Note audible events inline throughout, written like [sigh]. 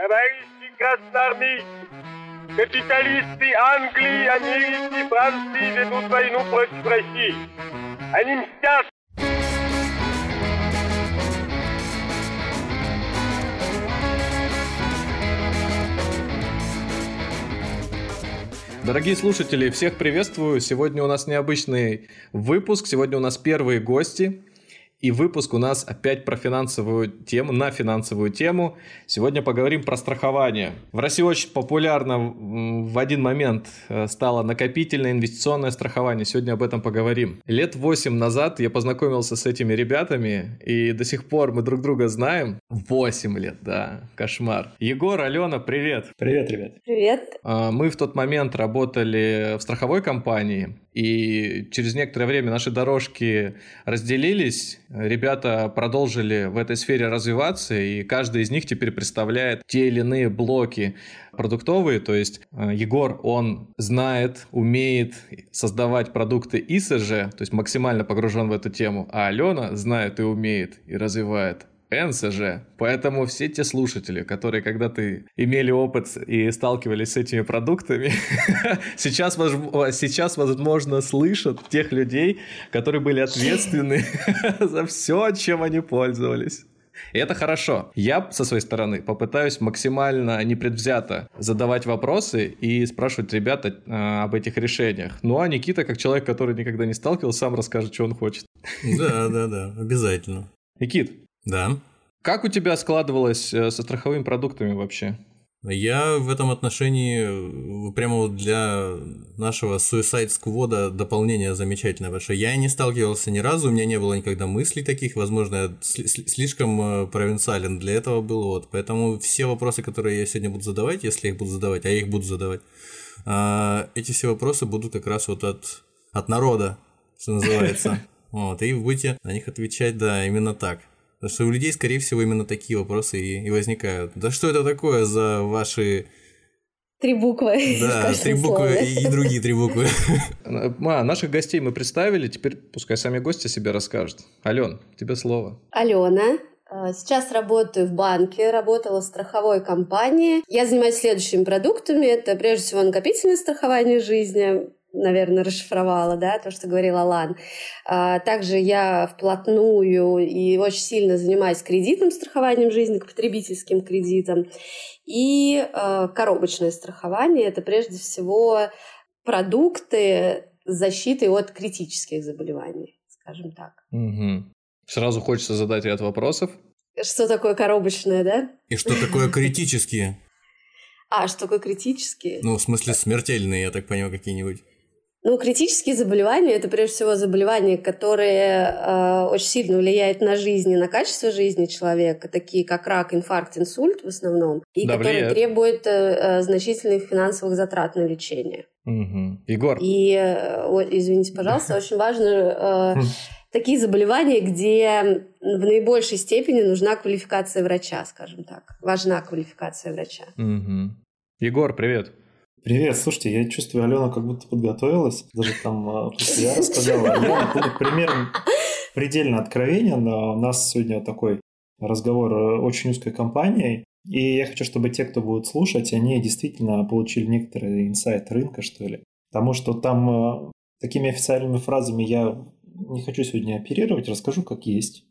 Товарищи красноармейцы, капиталисты Англии, Америки, Франции ведут войну против России. Они мстят Дорогие слушатели, всех приветствую. Сегодня у нас необычный выпуск. Сегодня у нас первые гости. И выпуск у нас опять про финансовую тему, на финансовую тему. Сегодня поговорим про страхование. В России очень популярно в один момент э, стало накопительное инвестиционное страхование. Сегодня об этом поговорим. Лет восемь назад я познакомился с этими ребятами, и до сих пор мы друг друга знаем. Восемь лет, да, кошмар. Егор, Алена, привет. Привет, ребят. Привет. А, мы в тот момент работали в страховой компании, и через некоторое время наши дорожки разделились, ребята продолжили в этой сфере развиваться, и каждый из них теперь представляет те или иные блоки продуктовые, то есть э, Егор, он знает, умеет создавать продукты ИСЖ, то есть максимально погружен в эту тему, а Алена знает и умеет и развивает НСЖ. Поэтому все те слушатели, которые когда-то имели опыт и сталкивались с этими продуктами, [laughs] сейчас, сейчас, возможно, слышат тех людей, которые были ответственны [laughs] за все, чем они пользовались. И это хорошо. Я, со своей стороны, попытаюсь максимально непредвзято задавать вопросы и спрашивать ребят э, об этих решениях. Ну а Никита, как человек, который никогда не сталкивался, сам расскажет, что он хочет. Да, да, да, обязательно. Никит, да. Как у тебя складывалось э, со страховыми продуктами вообще? Я в этом отношении э, прямо вот для нашего Suicide Squad дополнение замечательное, потому что я не сталкивался ни разу, у меня не было никогда мыслей таких, возможно, я слишком э, провинциален для этого был, вот, поэтому все вопросы, которые я сегодня буду задавать, если я их буду задавать, а я их буду задавать, а, эти все вопросы будут как раз вот от, от народа, что называется, [laughs] вот, и вы будете на них отвечать, да, именно так. Потому что у людей, скорее всего, именно такие вопросы и, и возникают. Да что это такое за ваши... Три буквы. Да, [laughs] три буквы и, и другие три буквы. А, наших гостей мы представили, теперь пускай сами гости себе расскажут. Ален, тебе слово. Алена, а, Сейчас работаю в банке, работала в страховой компании. Я занимаюсь следующими продуктами. Это прежде всего накопительное страхование жизни, наверное, расшифровала, да, то, что говорил Алан. А, также я вплотную и очень сильно занимаюсь кредитным страхованием жизни, к потребительским кредитам. И а, коробочное страхование – это прежде всего продукты защиты от критических заболеваний, скажем так. Угу. Сразу хочется задать ряд вопросов. Что такое коробочное, да? И что такое критические? А, что такое критические? Ну, в смысле смертельные, я так понимаю, какие-нибудь. Ну, критические заболевания – это прежде всего заболевания, которые э, очень сильно влияют на жизнь и на качество жизни человека, такие как рак, инфаркт, инсульт в основном, и да, которые влияет. требуют э, э, значительных финансовых затрат на лечение. Угу. Егор. И, э, о, извините, пожалуйста, очень важно э, такие заболевания, где в наибольшей степени нужна квалификация врача, скажем так. Важна квалификация врача. Угу. Егор, привет. Привет, слушайте, я чувствую, Алена как будто подготовилась, даже там а, я рассказала. [laughs] Алена будет примерно предельно откровенен. У нас сегодня такой разговор э, очень узкой компанией, и я хочу, чтобы те, кто будет слушать, они действительно получили некоторый инсайт рынка, что ли. Потому что там э, такими официальными фразами я не хочу сегодня оперировать, расскажу, как есть.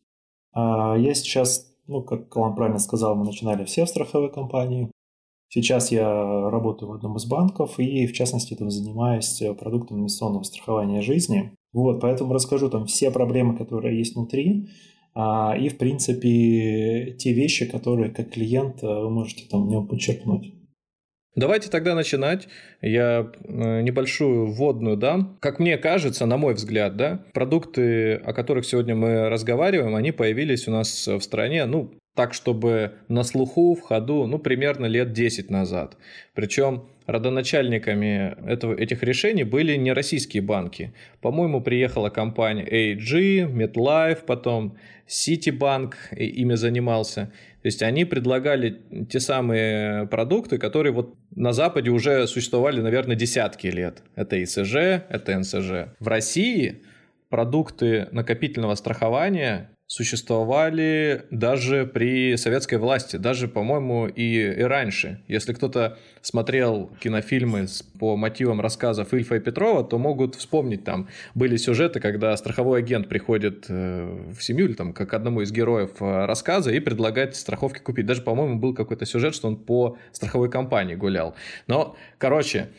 А, я сейчас, ну, как Калам правильно сказал, мы начинали все в страховой компании. Сейчас я работаю в одном из банков и, в частности, там занимаюсь э, продуктом инвестиционного страхования жизни. Вот, поэтому расскажу там все проблемы, которые есть внутри, а, и, в принципе, те вещи, которые как клиент э, вы можете там в нем подчеркнуть. Давайте тогда начинать. Я э, небольшую вводную дам. Как мне кажется, на мой взгляд, да, продукты, о которых сегодня мы разговариваем, они появились у нас в стране, ну, так, чтобы на слуху, в ходу, ну, примерно лет 10 назад. Причем родоначальниками этого, этих решений были не российские банки. По-моему, приехала компания AG, MetLife, потом Citibank ими занимался. То есть они предлагали те самые продукты, которые вот на Западе уже существовали, наверное, десятки лет. Это ИСЖ, это НСЖ. В России продукты накопительного страхования существовали даже при советской власти, даже, по-моему, и, и раньше. Если кто-то смотрел кинофильмы по мотивам рассказов Ильфа и Петрова, то могут вспомнить, там были сюжеты, когда страховой агент приходит э, в семью или там как одному из героев э, рассказа и предлагает страховки купить. Даже, по-моему, был какой-то сюжет, что он по страховой компании гулял. Но, короче,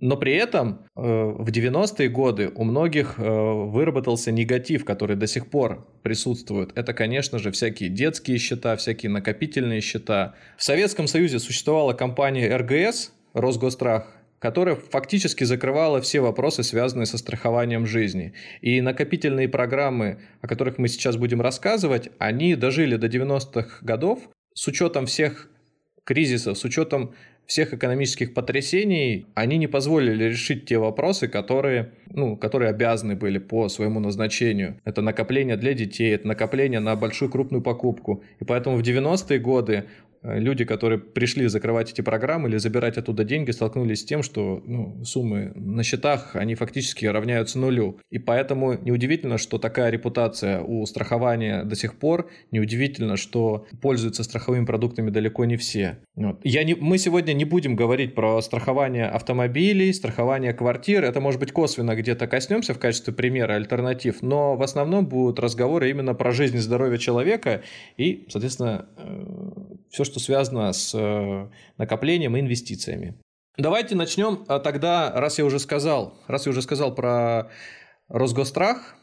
но при этом э, в 90-е годы у многих э, выработался негатив, который до сих пор присутствует. Это, конечно же, всякие детские счета, всякие накопительные счета. В Советском Союзе существовала компания РГС, Росгострах, которая фактически закрывала все вопросы, связанные со страхованием жизни. И накопительные программы, о которых мы сейчас будем рассказывать, они дожили до 90-х годов с учетом всех кризисов, с учетом всех экономических потрясений, они не позволили решить те вопросы, которые, ну, которые обязаны были по своему назначению. Это накопление для детей, это накопление на большую крупную покупку. И поэтому в 90-е годы люди, которые пришли закрывать эти программы или забирать оттуда деньги, столкнулись с тем, что ну, суммы на счетах, они фактически равняются нулю. И поэтому неудивительно, что такая репутация у страхования до сих пор, неудивительно, что пользуются страховыми продуктами далеко не все. Вот. Я не, мы сегодня не будем говорить про страхование автомобилей, страхование квартир, это может быть косвенно где-то коснемся в качестве примера альтернатив, но в основном будут разговоры именно про жизнь и здоровье человека и, соответственно, э, все, что связано с э, накоплением и инвестициями. Давайте начнем а тогда, раз я уже сказал, раз я уже сказал про Росгострах.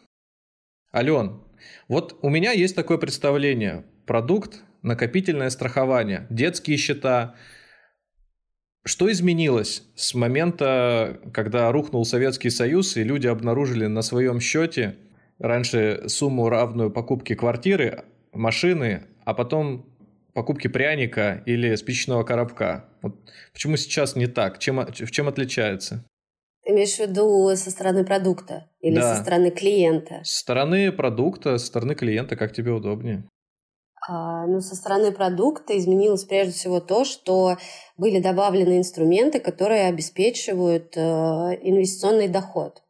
Ален, вот у меня есть такое представление. Продукт, накопительное страхование, детские счета. Что изменилось с момента, когда рухнул Советский Союз, и люди обнаружили на своем счете раньше сумму равную покупке квартиры, машины, а потом покупки пряника или спичечного коробка. Вот почему сейчас не так? Чем, в чем отличается? Имеешь в виду со стороны продукта или да. со стороны клиента? Со стороны продукта, со стороны клиента, как тебе удобнее. А, ну, со стороны продукта изменилось прежде всего то, что были добавлены инструменты, которые обеспечивают э, инвестиционный доход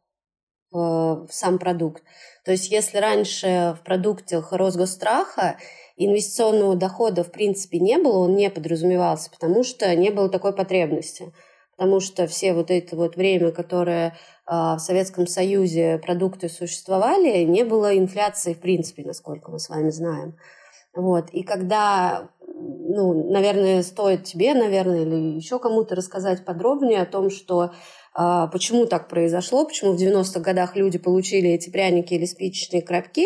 в сам продукт. То есть, если раньше в продуктах Росгосстраха инвестиционного дохода в принципе не было, он не подразумевался, потому что не было такой потребности. Потому что все вот это вот время, которое а, в Советском Союзе продукты существовали, не было инфляции в принципе, насколько мы с вами знаем. Вот. И когда, ну, наверное, стоит тебе, наверное, или еще кому-то рассказать подробнее о том, что а, почему так произошло, почему в 90-х годах люди получили эти пряники или спичечные коробки,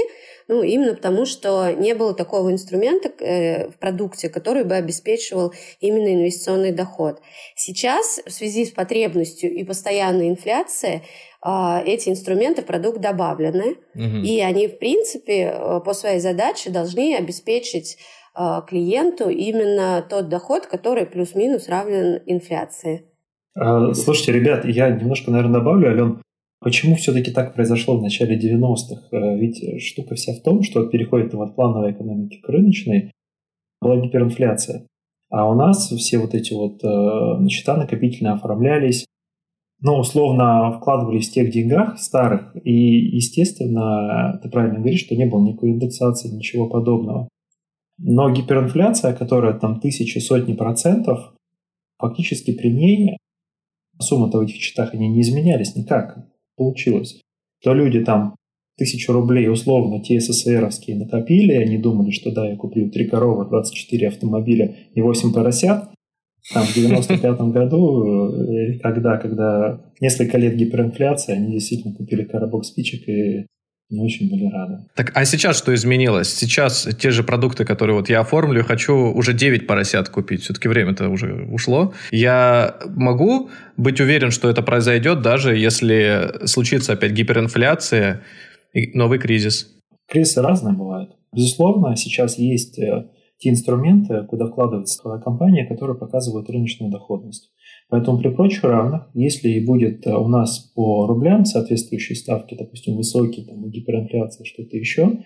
ну, именно потому, что не было такого инструмента э, в продукте, который бы обеспечивал именно инвестиционный доход. Сейчас в связи с потребностью и постоянной инфляцией а, эти инструменты продукт добавлены, угу. и они, в принципе, э, по своей задаче должны обеспечить а, клиенту именно тот доход, который плюс-минус равен инфляции. А, слушайте, ребят, я немножко, наверное, добавлю, Ален. Почему все-таки так произошло в начале 90-х? Э, ведь штука вся в том, что переходит от плановой экономики к рыночной, была гиперинфляция. А у нас все вот эти вот э, счета накопительные оформлялись, ну, условно вкладывались в тех деньгах старых, и, естественно, ты правильно говоришь, что не было никакой индексации, ничего подобного. Но гиперинфляция, которая там тысячи, сотни процентов, фактически при ней суммы-то в этих счетах они не изменялись никак получилось, то люди там тысячу рублей условно те СССРовские накопили, они думали, что да, я куплю три коровы, 24 автомобиля и 8 поросят. Там в 95 году, э, когда, когда несколько лет гиперинфляции, они действительно купили коробок спичек и не очень были рады. Так, а сейчас что изменилось? Сейчас те же продукты, которые вот я оформлю, хочу уже 9 поросят купить. Все-таки время-то уже ушло. Я могу быть уверен, что это произойдет, даже если случится опять гиперинфляция и новый кризис? Кризисы разные бывают. Безусловно, сейчас есть э, те инструменты, куда вкладывается компания, которые показывают рыночную доходность. Поэтому при прочих равных, если и будет э, у нас по рублям соответствующие ставки, допустим, высокие, там, гиперинфляция, что-то еще,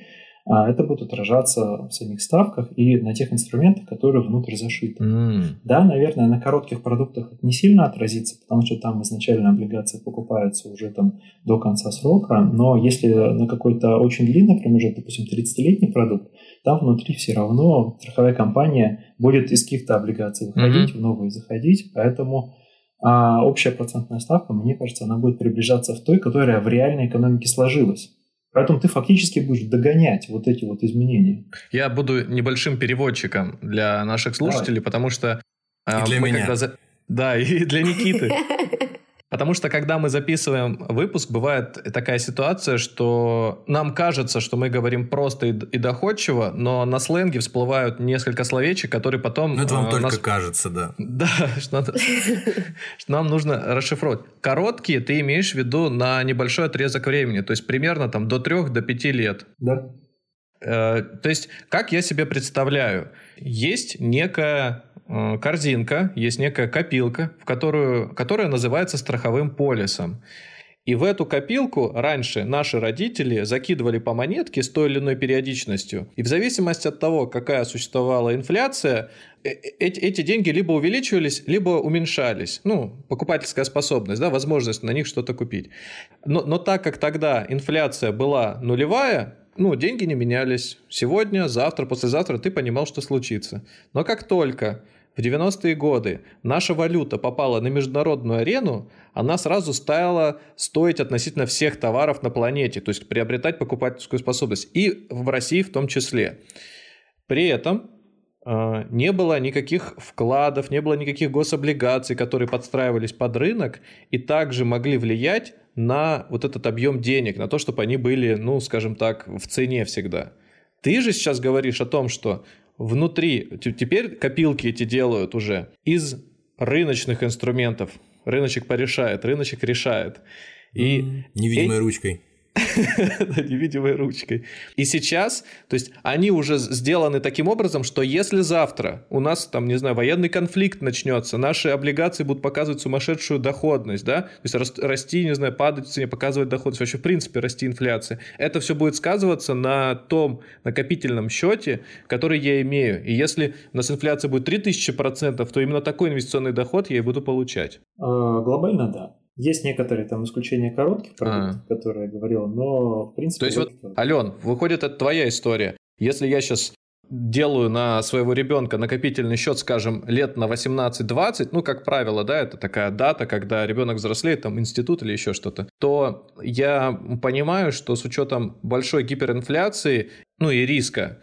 а это будет отражаться в самих ставках и на тех инструментах, которые внутрь зашиты. Mm. Да, наверное, на коротких продуктах это не сильно отразится, потому что там изначально облигации покупаются уже там до конца срока, но если на какой-то очень длинный промежуток, допустим, 30-летний продукт, там внутри все равно страховая компания будет из каких-то облигаций выходить, mm-hmm. в новые заходить, поэтому а общая процентная ставка, мне кажется, она будет приближаться в той, которая в реальной экономике сложилась. Поэтому ты фактически будешь догонять вот эти вот изменения. Я буду небольшим переводчиком для наших слушателей, Давай. потому что... И для меня. Когда... Да, и для Никиты. [laughs] Потому что, когда мы записываем выпуск, бывает такая ситуация, что нам кажется, что мы говорим просто и, доходчиво, но на сленге всплывают несколько словечек, которые потом... Ну, это вам э, только нас... кажется, да. [laughs] Да, что, нам нужно расшифровать. Короткие ты имеешь в виду на небольшой отрезок времени, то есть примерно там до трех, до пяти лет. Да. Э, то есть, как я себе представляю, есть некая корзинка, есть некая копилка, в которую, которая называется страховым полисом. И в эту копилку раньше наши родители закидывали по монетке с той или иной периодичностью. И в зависимости от того, какая существовала инфляция, э, э, эти, эти деньги либо увеличивались, либо уменьшались. Ну, покупательская способность, да, возможность на них что-то купить. Но, но так как тогда инфляция была нулевая, ну, деньги не менялись. Сегодня, завтра, послезавтра ты понимал, что случится. Но как только в 90-е годы наша валюта попала на международную арену, она сразу стала стоить относительно всех товаров на планете, то есть приобретать покупательскую способность, и в России в том числе. При этом э, не было никаких вкладов, не было никаких гособлигаций, которые подстраивались под рынок и также могли влиять на вот этот объем денег, на то, чтобы они были, ну, скажем так, в цене всегда. Ты же сейчас говоришь о том, что внутри, теперь копилки эти делают уже из рыночных инструментов. Рыночек порешает, рыночек решает. И Невидимой эти... ручкой. [laughs] невидимой ручкой. И сейчас, то есть они уже сделаны таким образом, что если завтра у нас там, не знаю, военный конфликт начнется, наши облигации будут показывать сумасшедшую доходность, да, то есть расти, не знаю, падать в цене, показывать доходность, вообще в принципе расти инфляция, это все будет сказываться на том накопительном счете, который я имею. И если у нас инфляция будет 3000%, то именно такой инвестиционный доход я и буду получать. А, глобально, да. Есть некоторые там исключения коротких продуктов, а. которые я говорил, но в принципе... То есть вот, вот, Ален, выходит, это твоя история. Если я сейчас делаю на своего ребенка накопительный счет, скажем, лет на 18-20, ну, как правило, да, это такая дата, когда ребенок взрослеет, там, институт или еще что-то, то я понимаю, что с учетом большой гиперинфляции, ну, и риска,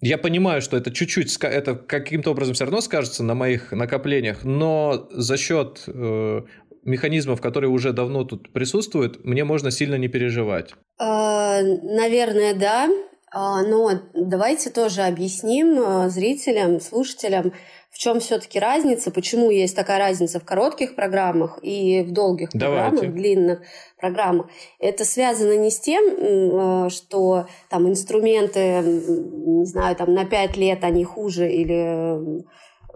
я понимаю, что это чуть-чуть, это каким-то образом все равно скажется на моих накоплениях, но за счет э, механизмов, которые уже давно тут присутствуют, мне можно сильно не переживать? А, наверное, да. А, но давайте тоже объясним а, зрителям, слушателям, в чем все-таки разница, почему есть такая разница в коротких программах и в долгих Давайте. программах, длинных программах. Это связано не с тем, что там инструменты, не знаю, там на 5 лет они хуже или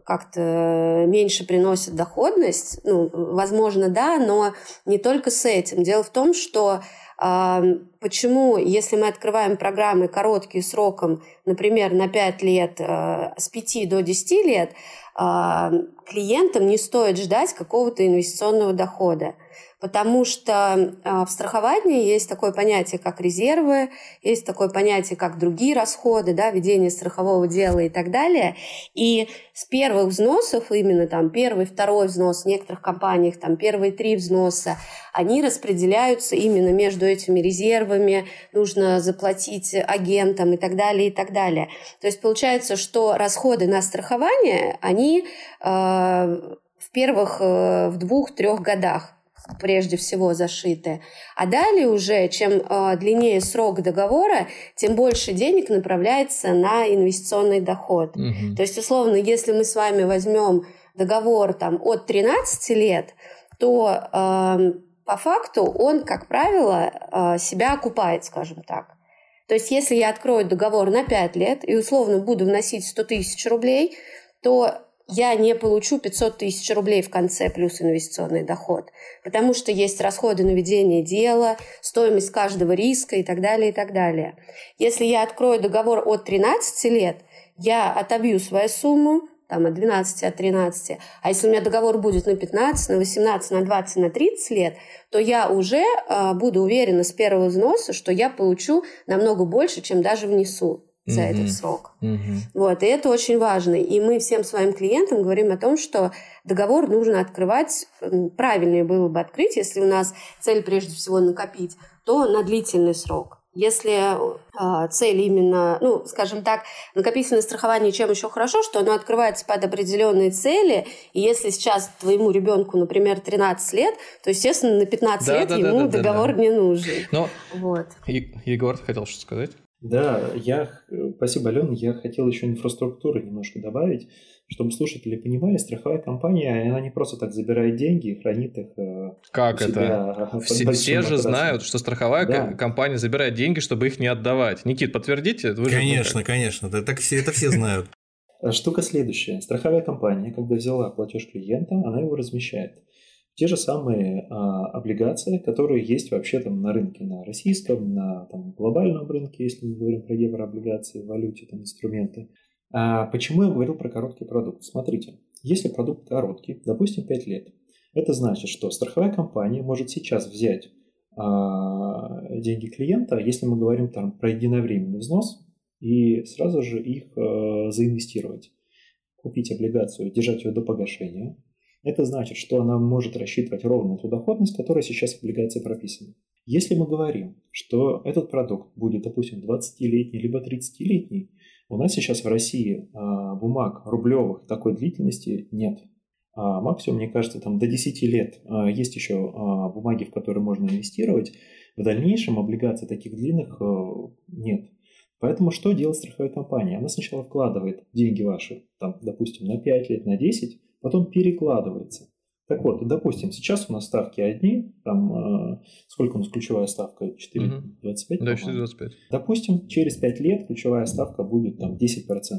как-то меньше приносит доходность, ну, возможно, да, но не только с этим. Дело в том, что э, почему, если мы открываем программы короткие сроком, например, на 5 лет, э, с 5 до 10 лет, э, клиентам не стоит ждать какого-то инвестиционного дохода потому что а, в страховании есть такое понятие, как резервы, есть такое понятие, как другие расходы, да, ведение страхового дела и так далее. И с первых взносов, именно там первый, второй взнос в некоторых компаниях, там первые три взноса, они распределяются именно между этими резервами, нужно заплатить агентам и так далее, и так далее. То есть получается, что расходы на страхование, они э, в первых, э, в двух-трех годах прежде всего зашиты. А далее уже, чем э, длиннее срок договора, тем больше денег направляется на инвестиционный доход. Угу. То есть, условно, если мы с вами возьмем договор там, от 13 лет, то э, по факту он, как правило, э, себя окупает, скажем так. То есть, если я открою договор на 5 лет и условно буду вносить 100 тысяч рублей, то я не получу 500 тысяч рублей в конце плюс инвестиционный доход, потому что есть расходы на ведение дела, стоимость каждого риска и так далее, и так далее. Если я открою договор от 13 лет, я отобью свою сумму, там, от 12, от 13. А если у меня договор будет на 15, на 18, на 20, на 30 лет, то я уже э, буду уверена с первого взноса, что я получу намного больше, чем даже внесу за mm-hmm. этот срок. Mm-hmm. Вот, и это очень важно. И мы всем своим клиентам говорим о том, что договор нужно открывать, правильнее было бы открыть, если у нас цель прежде всего накопить, то на длительный срок. Если э, цель именно, ну, скажем так, накопительное страхование чем еще хорошо, что оно открывается под определенные цели, и если сейчас твоему ребенку, например, 13 лет, то, естественно, на 15 да, лет да, ему да, договор да, да. не нужен. Но вот. Егор хотел что сказать? Да, я, спасибо, Алена, я хотел еще инфраструктуры немножко добавить, чтобы слушатели понимали, страховая компания, она не просто так забирает деньги и хранит их э, Как это? Все, все же знают, что страховая да. компания забирает деньги, чтобы их не отдавать. Никит, подтвердите? Вы конечно, конечно, это, так все, это все знают. Штука следующая. Страховая компания, когда взяла платеж клиента, она его размещает те же самые а, облигации, которые есть вообще там на рынке, на российском, на там, глобальном рынке, если мы говорим про еврооблигации, валюте, там, инструменты. А почему я говорил про короткий продукт? Смотрите, если продукт короткий, допустим, 5 лет, это значит, что страховая компания может сейчас взять а, деньги клиента, если мы говорим там про единовременный взнос, и сразу же их а, заинвестировать. Купить облигацию, держать ее до погашения, это значит, что она может рассчитывать ровно ту доходность, которая сейчас в облигации прописана. Если мы говорим, что этот продукт будет, допустим, 20-летний либо 30-летний, у нас сейчас в России а, бумаг рублевых такой длительности нет. А максимум, мне кажется, там до 10 лет а, есть еще бумаги, в которые можно инвестировать. В дальнейшем облигаций таких длинных нет. Поэтому что делает страховая компания? Она сначала вкладывает деньги ваши, там, допустим, на 5 лет, на 10, потом перекладывается. Так вот, допустим, сейчас у нас ставки одни, там э, сколько у нас ключевая ставка? 4,25? Угу. Да, 4,25. Допустим, через 5 лет ключевая ставка будет там 10%.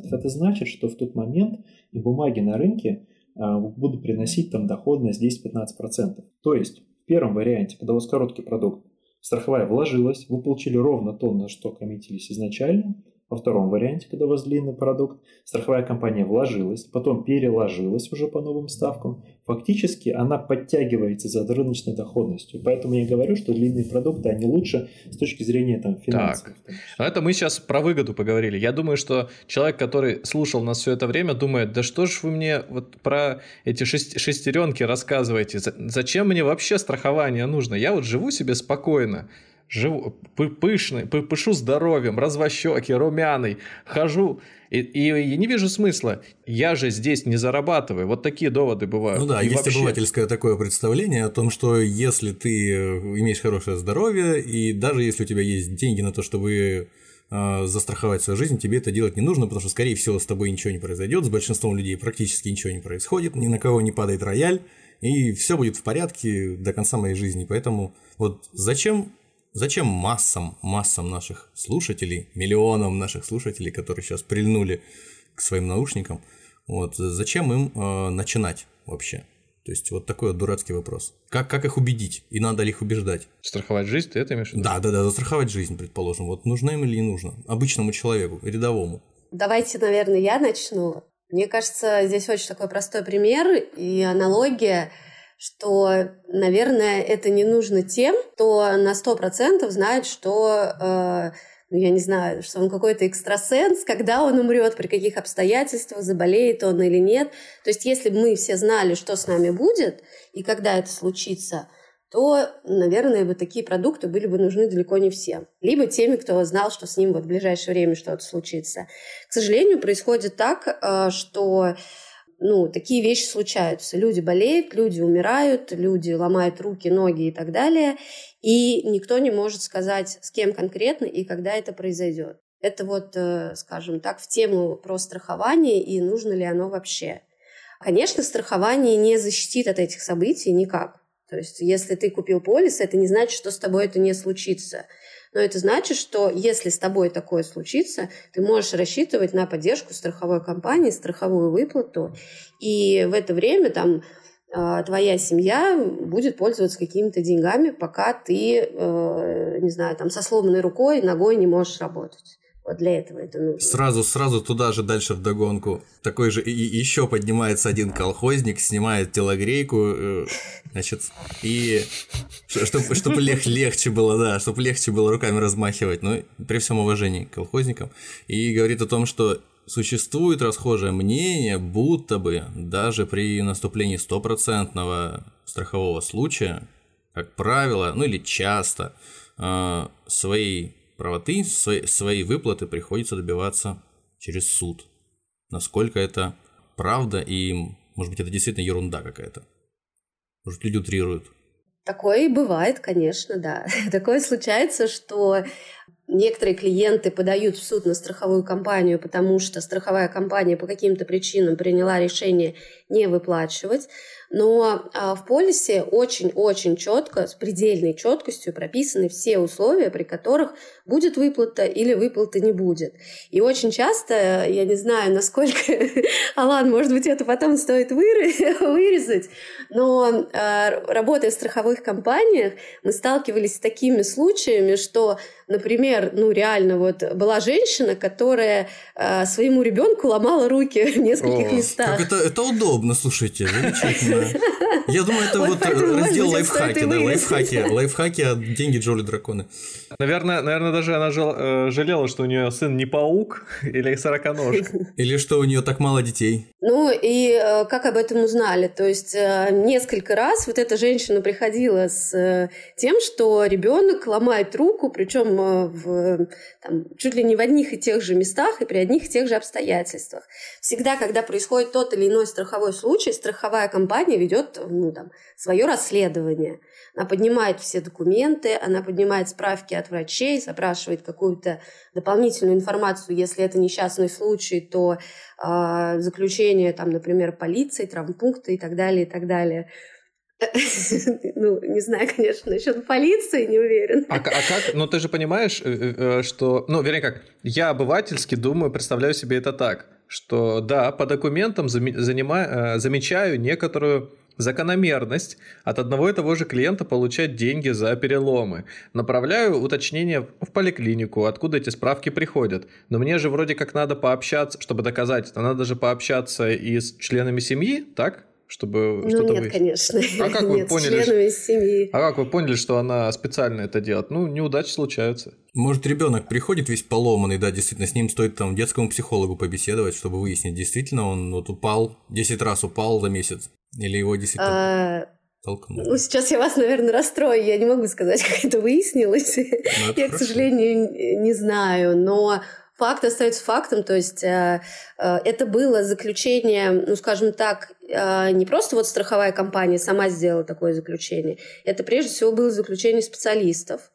Это значит, что в тот момент и бумаги на рынке э, будут приносить там доходность 10-15%. То есть в первом варианте, когда у вас короткий продукт, страховая вложилась, вы получили ровно то, на что коммитились изначально, во втором варианте, когда у вас длинный продукт, страховая компания вложилась, потом переложилась уже по новым ставкам. Фактически она подтягивается за рыночной доходностью. Поэтому я говорю, что длинные продукты, они лучше с точки зрения там, финансов. Так, это мы сейчас про выгоду поговорили. Я думаю, что человек, который слушал нас все это время, думает, да что ж вы мне вот про эти шестеренки рассказываете? Зачем мне вообще страхование нужно? Я вот живу себе спокойно живу, пышный, пышу здоровьем, развощекий, румяный, хожу, и, и я не вижу смысла. Я же здесь не зарабатываю. Вот такие доводы бывают. Ну да, и есть вообще... обывательское такое представление о том, что если ты э, имеешь хорошее здоровье, и даже если у тебя есть деньги на то, чтобы э, застраховать свою жизнь, тебе это делать не нужно, потому что, скорее всего, с тобой ничего не произойдет, с большинством людей практически ничего не происходит, ни на кого не падает рояль, и все будет в порядке до конца моей жизни. Поэтому вот зачем Зачем массам, массам наших слушателей, миллионам наших слушателей, которые сейчас прильнули к своим наушникам, вот, зачем им э, начинать вообще? То есть вот такой вот дурацкий вопрос. Как, как их убедить? И надо ли их убеждать? Страховать жизнь, ты это имеешь в виду? Да, да, да, застраховать жизнь, предположим. Вот нужно им или не нужно? Обычному человеку, рядовому. Давайте, наверное, я начну. Мне кажется, здесь очень такой простой пример и аналогия – что, наверное, это не нужно тем, кто на сто процентов знает, что э, ну, я не знаю, что он какой-то экстрасенс, когда он умрет, при каких обстоятельствах, заболеет он или нет. То есть, если бы мы все знали, что с нами будет и когда это случится, то, наверное, вот такие продукты были бы нужны далеко не всем. Либо теми, кто знал, что с ним вот в ближайшее время что-то случится. К сожалению, происходит так, э, что ну, такие вещи случаются. Люди болеют, люди умирают, люди ломают руки, ноги и так далее. И никто не может сказать, с кем конкретно и когда это произойдет. Это вот, э, скажем так, в тему про страхование и нужно ли оно вообще. Конечно, страхование не защитит от этих событий никак. То есть, если ты купил полис, это не значит, что с тобой это не случится. Но это значит, что если с тобой такое случится, ты можешь рассчитывать на поддержку страховой компании, страховую выплату, и в это время там а, твоя семья будет пользоваться какими-то деньгами, пока ты, э, не знаю, там со сломанной рукой, ногой не можешь работать. Вот для этого это нужно. Сразу, сразу туда же дальше в догонку. Такой же и, еще поднимается один колхозник, снимает телогрейку, э, значит, и чтобы, чтобы лег, легче было, да, чтобы легче было руками размахивать, ну, при всем уважении к колхозникам, и говорит о том, что существует расхожее мнение, будто бы даже при наступлении стопроцентного страхового случая, как правило, ну или часто, э, своей правоты, свои, выплаты приходится добиваться через суд. Насколько это правда и, может быть, это действительно ерунда какая-то. Может, люди утрируют. Такое и бывает, конечно, да. [laughs] Такое случается, что некоторые клиенты подают в суд на страховую компанию, потому что страховая компания по каким-то причинам приняла решение не выплачивать. Но а, в полисе очень-очень четко, с предельной четкостью прописаны все условия, при которых будет выплата или выплаты не будет. И очень часто, я не знаю, насколько, [laughs] Алан, может быть, это потом стоит [laughs] вырезать, но а, работая в страховых компаниях, мы сталкивались с такими случаями, что Например, ну реально вот была женщина, которая э, своему ребенку ломала руки в нескольких О, местах. Это, это удобно, слушайте, замечательно. Yeah. [laughs] [laughs] Я думаю, это вот, раздел лайфхаки, да, лайфхаки, лайфхаки, а деньги Джоли драконы. Наверное, наверное, даже она э, жалела, что у нее сын не паук или сороконожка. [laughs] Или что у нее так мало детей. Ну и э, как об этом узнали? То есть э, несколько раз вот эта женщина приходила с э, тем, что ребенок ломает руку, причем в, там, чуть ли не в одних и тех же местах и при одних и тех же обстоятельствах. Всегда, когда происходит тот или иной страховой случай, страховая компания ведет ну, там, свое расследование. Она поднимает все документы, она поднимает справки от врачей, запрашивает какую-то дополнительную информацию. Если это несчастный случай, то э, заключение, там, например, полиции, травмпункта и так далее, и так далее. [laughs] Ну, не знаю, конечно, насчет полиции не уверен. А, а как? Ну, ты же понимаешь, э, э, что... Ну, вернее как, я обывательски думаю, представляю себе это так, что да, по документам. Э, замечаю некоторую закономерность от одного и того же клиента получать деньги за переломы. Направляю уточнение в поликлинику, откуда эти справки приходят. Но мне же вроде как надо пообщаться, чтобы доказать это, надо же пообщаться и с членами семьи, так? Чтобы ну, что-то нет, вы... конечно. А как [laughs] вы нет, поняли? членами семьи. А как вы поняли, что она специально это делает? Ну, неудачи случаются. Может, ребенок приходит весь поломанный, да, действительно, с ним стоит там детскому психологу побеседовать, чтобы выяснить, действительно он вот упал, 10 раз упал за месяц, или его действительно... А... Толкнули. Ну, сейчас я вас, наверное, расстрою. Я не могу сказать, [laughs] как это выяснилось. Ну, это [laughs] я, хорошо. к сожалению, не знаю. Но факт остается фактом, то есть э, э, это было заключение, ну, скажем так, не просто вот страховая компания сама сделала такое заключение, это прежде всего было заключение специалистов.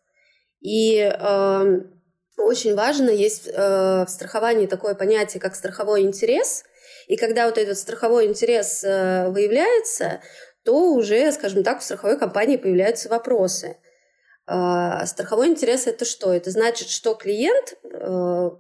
И э, очень важно, есть э, в страховании такое понятие, как страховой интерес, и когда вот этот страховой интерес э, выявляется, то уже, скажем так, в страховой компании появляются вопросы. Э, страховой интерес это что? Это значит, что клиент э,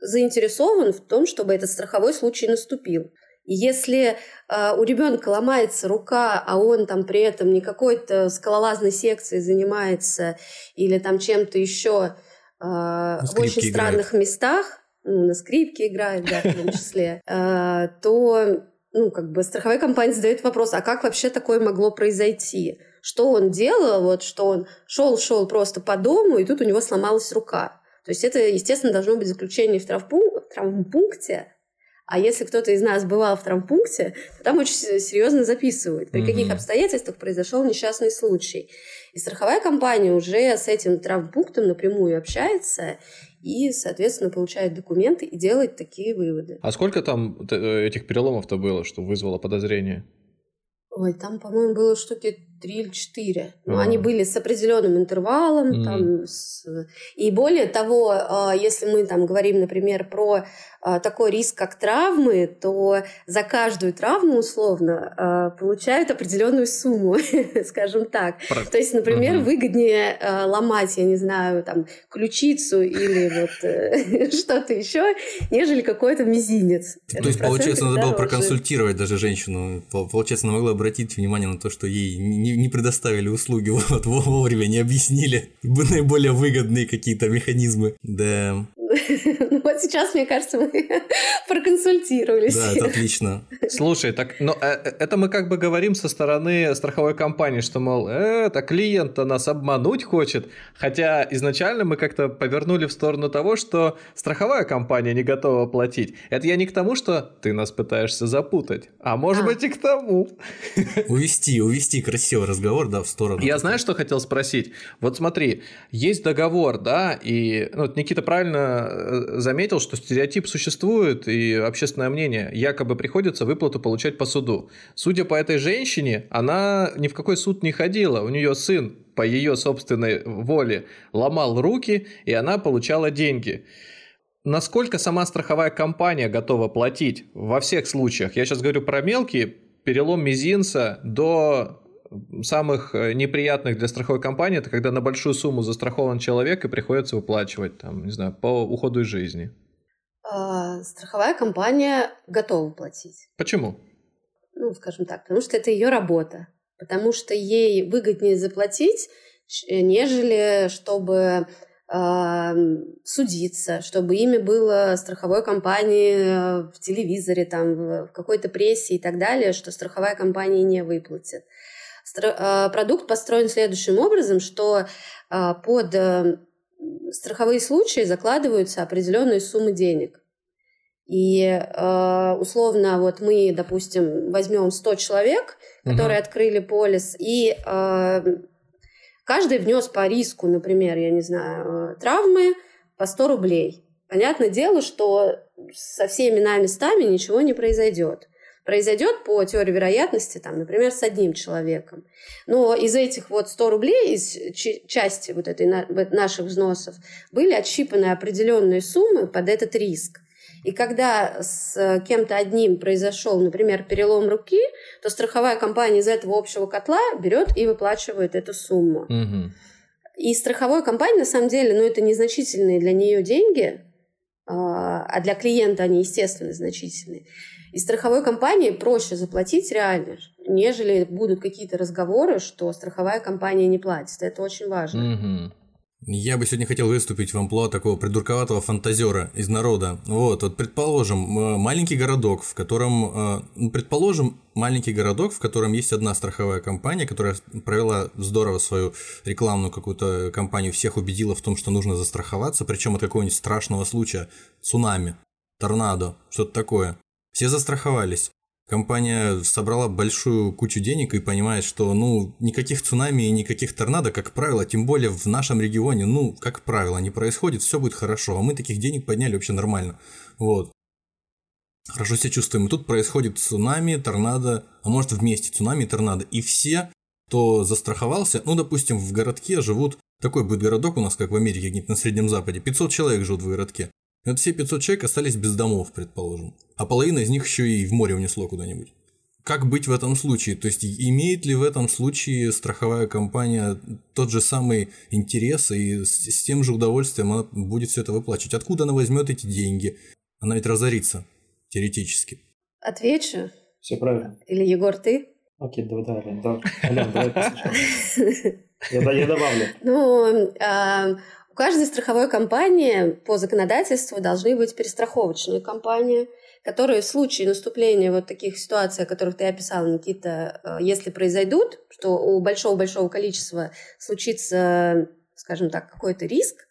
заинтересован в том, чтобы этот страховой случай наступил. Если э, у ребенка ломается рука, а он там при этом не какой-то скалолазной секцией занимается или там чем-то еще э, в очень играет. странных местах, ну, на скрипке играет, да, в том числе, э, [laughs] то ну, как бы страховая компания задает вопрос, а как вообще такое могло произойти? Что он делал, вот, что он шел-шел просто по дому, и тут у него сломалась рука. То есть это, естественно, должно быть заключение в травмпункте, а если кто-то из нас бывал в травмпункте, то там очень серьезно записывают, при mm-hmm. каких обстоятельствах произошел несчастный случай. И страховая компания уже с этим травмпунктом напрямую общается и, соответственно, получает документы и делает такие выводы. А сколько там этих переломов-то было, что вызвало подозрение? Ой, там, по-моему, было штуки три или четыре. Но mm. они были с определенным интервалом. Mm. Там, с... И более того, а, если мы там говорим, например, про а, такой риск, как травмы, то за каждую травму условно а, получают определенную сумму, [laughs] скажем так. Про... То есть, например, угу. выгоднее ломать, я не знаю, там ключицу или вот э, [laughs] что-то еще, нежели какой-то мизинец. То есть, получается, надо было проконсультировать даже женщину. Получается, она могла обратить внимание на то, что ей не, не предоставили услуги [laughs] вот, вовремя, не объяснили [laughs] наиболее выгодные какие-то механизмы. Да. Ну [laughs] вот сейчас, мне кажется, мы [laughs] проконсультировались. Да, это отлично. Слушай, так, но ну, э, э, это мы как бы говорим со стороны страховой компании, что, мол, э, это клиент-то нас обмануть хочет, хотя изначально мы как-то повернули в сторону того, что страховая компания не готова платить. Это я не к тому, что ты нас пытаешься запутать, а может а. быть и к тому. Увести, увести красивый разговор, да, в сторону. Я знаю, что хотел спросить. Вот смотри, есть договор, да, и ну, Никита правильно Э, заметил, что стереотип существует, и общественное мнение якобы приходится выплату получать по суду. Судя по этой женщине, она ни в какой суд не ходила. У нее сын по ее собственной воле ломал руки, и она получала деньги. Насколько сама страховая компания готова платить во всех случаях? Я сейчас говорю про мелкие, перелом мизинца до самых э, неприятных для страховой компании это когда на большую сумму застрахован человек и приходится выплачивать там, не знаю, по уходу из жизни. А, страховая компания готова платить. Почему? Ну, скажем так, потому что это ее работа. Потому что ей выгоднее заплатить, нежели чтобы э, судиться, чтобы имя было страховой компании э, в телевизоре, там, в какой-то прессе и так далее, что страховая компания не выплатит. А, продукт построен следующим образом, что а, под э, страховые случаи закладываются определенные суммы денег. И условно вот мы, допустим, возьмем 100 человек, которые угу. открыли полис, и каждый внес по риску, например, я не знаю, травмы по 100 рублей. Понятное дело, что со всеми нами стами ничего не произойдет произойдет по теории вероятности, там, например, с одним человеком. Но из этих вот 100 рублей, из части вот этой наших взносов, были отщипаны определенные суммы под этот риск. И когда с кем-то одним произошел, например, перелом руки, то страховая компания из этого общего котла берет и выплачивает эту сумму. Угу. И страховой компании, на самом деле, ну, это незначительные для нее деньги, а, а для клиента они, естественно, значительные. И страховой компании проще заплатить реально, нежели будут какие-то разговоры, что страховая компания не платит. Это очень важно. Я бы сегодня хотел выступить в амплуа такого придурковатого фантазера из народа. Вот, вот предположим, э, маленький городок, в котором, э, ну, предположим, маленький городок, в котором есть одна страховая компания, которая провела здорово свою рекламную какую-то кампанию, всех убедила в том, что нужно застраховаться, причем от какого-нибудь страшного случая, цунами, торнадо, что-то такое. Все застраховались. Компания собрала большую кучу денег и понимает, что, ну, никаких цунами и никаких торнадо, как правило, тем более в нашем регионе, ну, как правило, не происходит, все будет хорошо, а мы таких денег подняли вообще нормально. Вот. Хорошо себя чувствуем. И тут происходит цунами, торнадо, а может вместе цунами и торнадо. И все, кто застраховался, ну, допустим, в городке живут, такой будет городок у нас, как в Америке, где-нибудь на Среднем Западе, 500 человек живут в городке. Вот все 500 человек остались без домов, предположим. А половина из них еще и в море унесло куда-нибудь. Как быть в этом случае? То есть имеет ли в этом случае страховая компания тот же самый интерес и с, с тем же удовольствием она будет все это выплачивать? Откуда она возьмет эти деньги? Она ведь разорится, теоретически. Отвечу. Все правильно. Или Егор, ты? Окей, давай, давай, Ален, давай. Давай послушаем. Я, я добавлю. [laughs] Ну, а, каждой страховой компании по законодательству должны быть перестраховочные компании, которые в случае наступления вот таких ситуаций, о которых ты описал, Никита, э, если произойдут, что у большого-большого количества случится, скажем так, какой-то риск,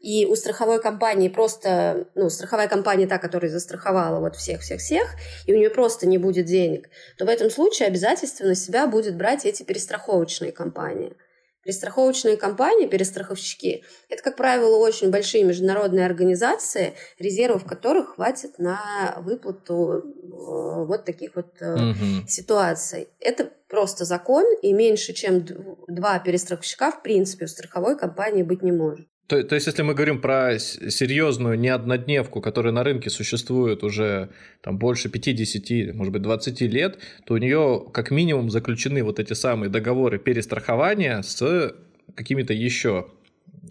и у страховой компании просто, ну, страховая компания та, которая застраховала вот всех-всех-всех, и у нее просто не будет денег, то в этом случае обязательство на себя будет брать эти перестраховочные компании – Перестраховочные компании, перестраховщики – это, как правило, очень большие международные организации, резервов которых хватит на выплату э, вот таких вот угу. ситуаций. Это просто закон, и меньше, чем два перестраховщика, в принципе, у страховой компании быть не может. То, то есть, если мы говорим про серьезную неоднодневку, которая на рынке существует уже там, больше 50, может быть, 20 лет, то у нее как минимум заключены вот эти самые договоры перестрахования с какими-то еще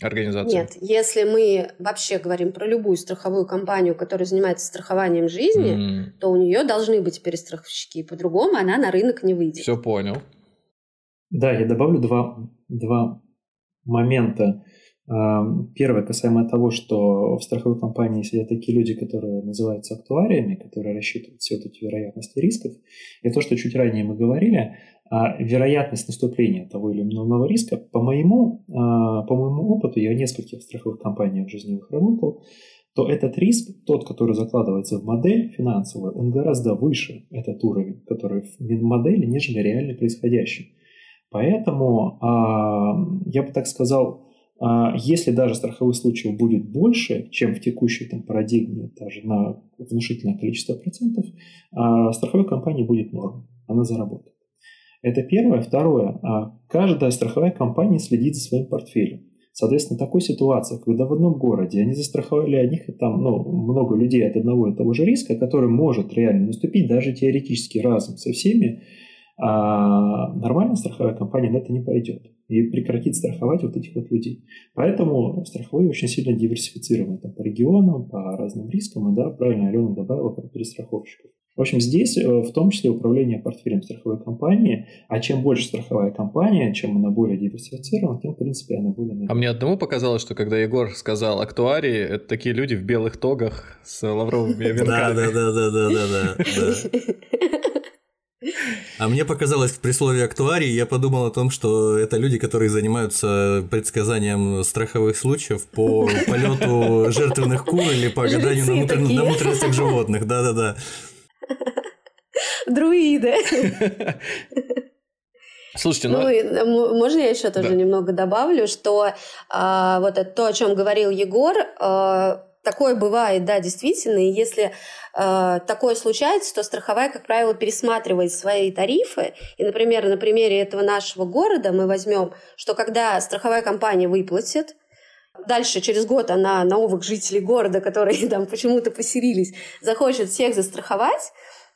организациями. Нет, если мы вообще говорим про любую страховую компанию, которая занимается страхованием жизни, mm. то у нее должны быть перестраховщики. По-другому она на рынок не выйдет. Все понял. Да, я добавлю два, два момента. Первое, касаемо того, что в страховой компании сидят такие люди, которые называются актуариями, которые рассчитывают все вот эти вероятности рисков. И то, что чуть ранее мы говорили, а, вероятность наступления того или иного риска, по моему, а, по моему опыту, я в нескольких страховых компаниях жизневых работал, то этот риск, тот, который закладывается в модель финансовую, он гораздо выше, этот уровень, который в модели, нежели реально происходящий. Поэтому а, я бы так сказал, если даже страховых случаев будет больше, чем в текущей там, парадигме, даже на внушительное количество процентов, а страховой компании будет норм, она заработает. Это первое. Второе. А каждая страховая компания следит за своим портфелем. Соответственно, такой ситуации, когда в одном городе они застраховали одних и там ну, много людей от одного и того же риска, который может реально наступить даже теоретически разом со всеми, а нормальная страховая компания на это не пойдет и прекратит страховать вот этих вот людей. Поэтому страховые очень сильно диверсифицированы там, по регионам, по разным рискам, и да, правильно Алена добавила про перестраховщиков. В общем, здесь э, в том числе управление портфелем страховой компании, а чем больше страховая компания, чем она более диверсифицирована, тем, в принципе, она более... А мне одному показалось, что когда Егор сказал актуарии, это такие люди в белых тогах с лавровыми [laughs] венками. Да-да-да-да-да-да. [laughs] А мне показалось при слове актуарий, я подумал о том, что это люди, которые занимаются предсказанием страховых случаев по [laughs] полету жертвенных кур или по гаданию на, внутр... на внутренностях животных. Да-да-да. Друиды. Слушайте, ну... ну можно я еще тоже да. немного добавлю, что а, вот это то, о чем говорил Егор, а, такое бывает, да, действительно, и если э, такое случается, то страховая, как правило, пересматривает свои тарифы. И, например, на примере этого нашего города мы возьмем, что когда страховая компания выплатит, дальше через год она новых жителей города, которые [laughs] там почему-то поселились, захочет всех застраховать,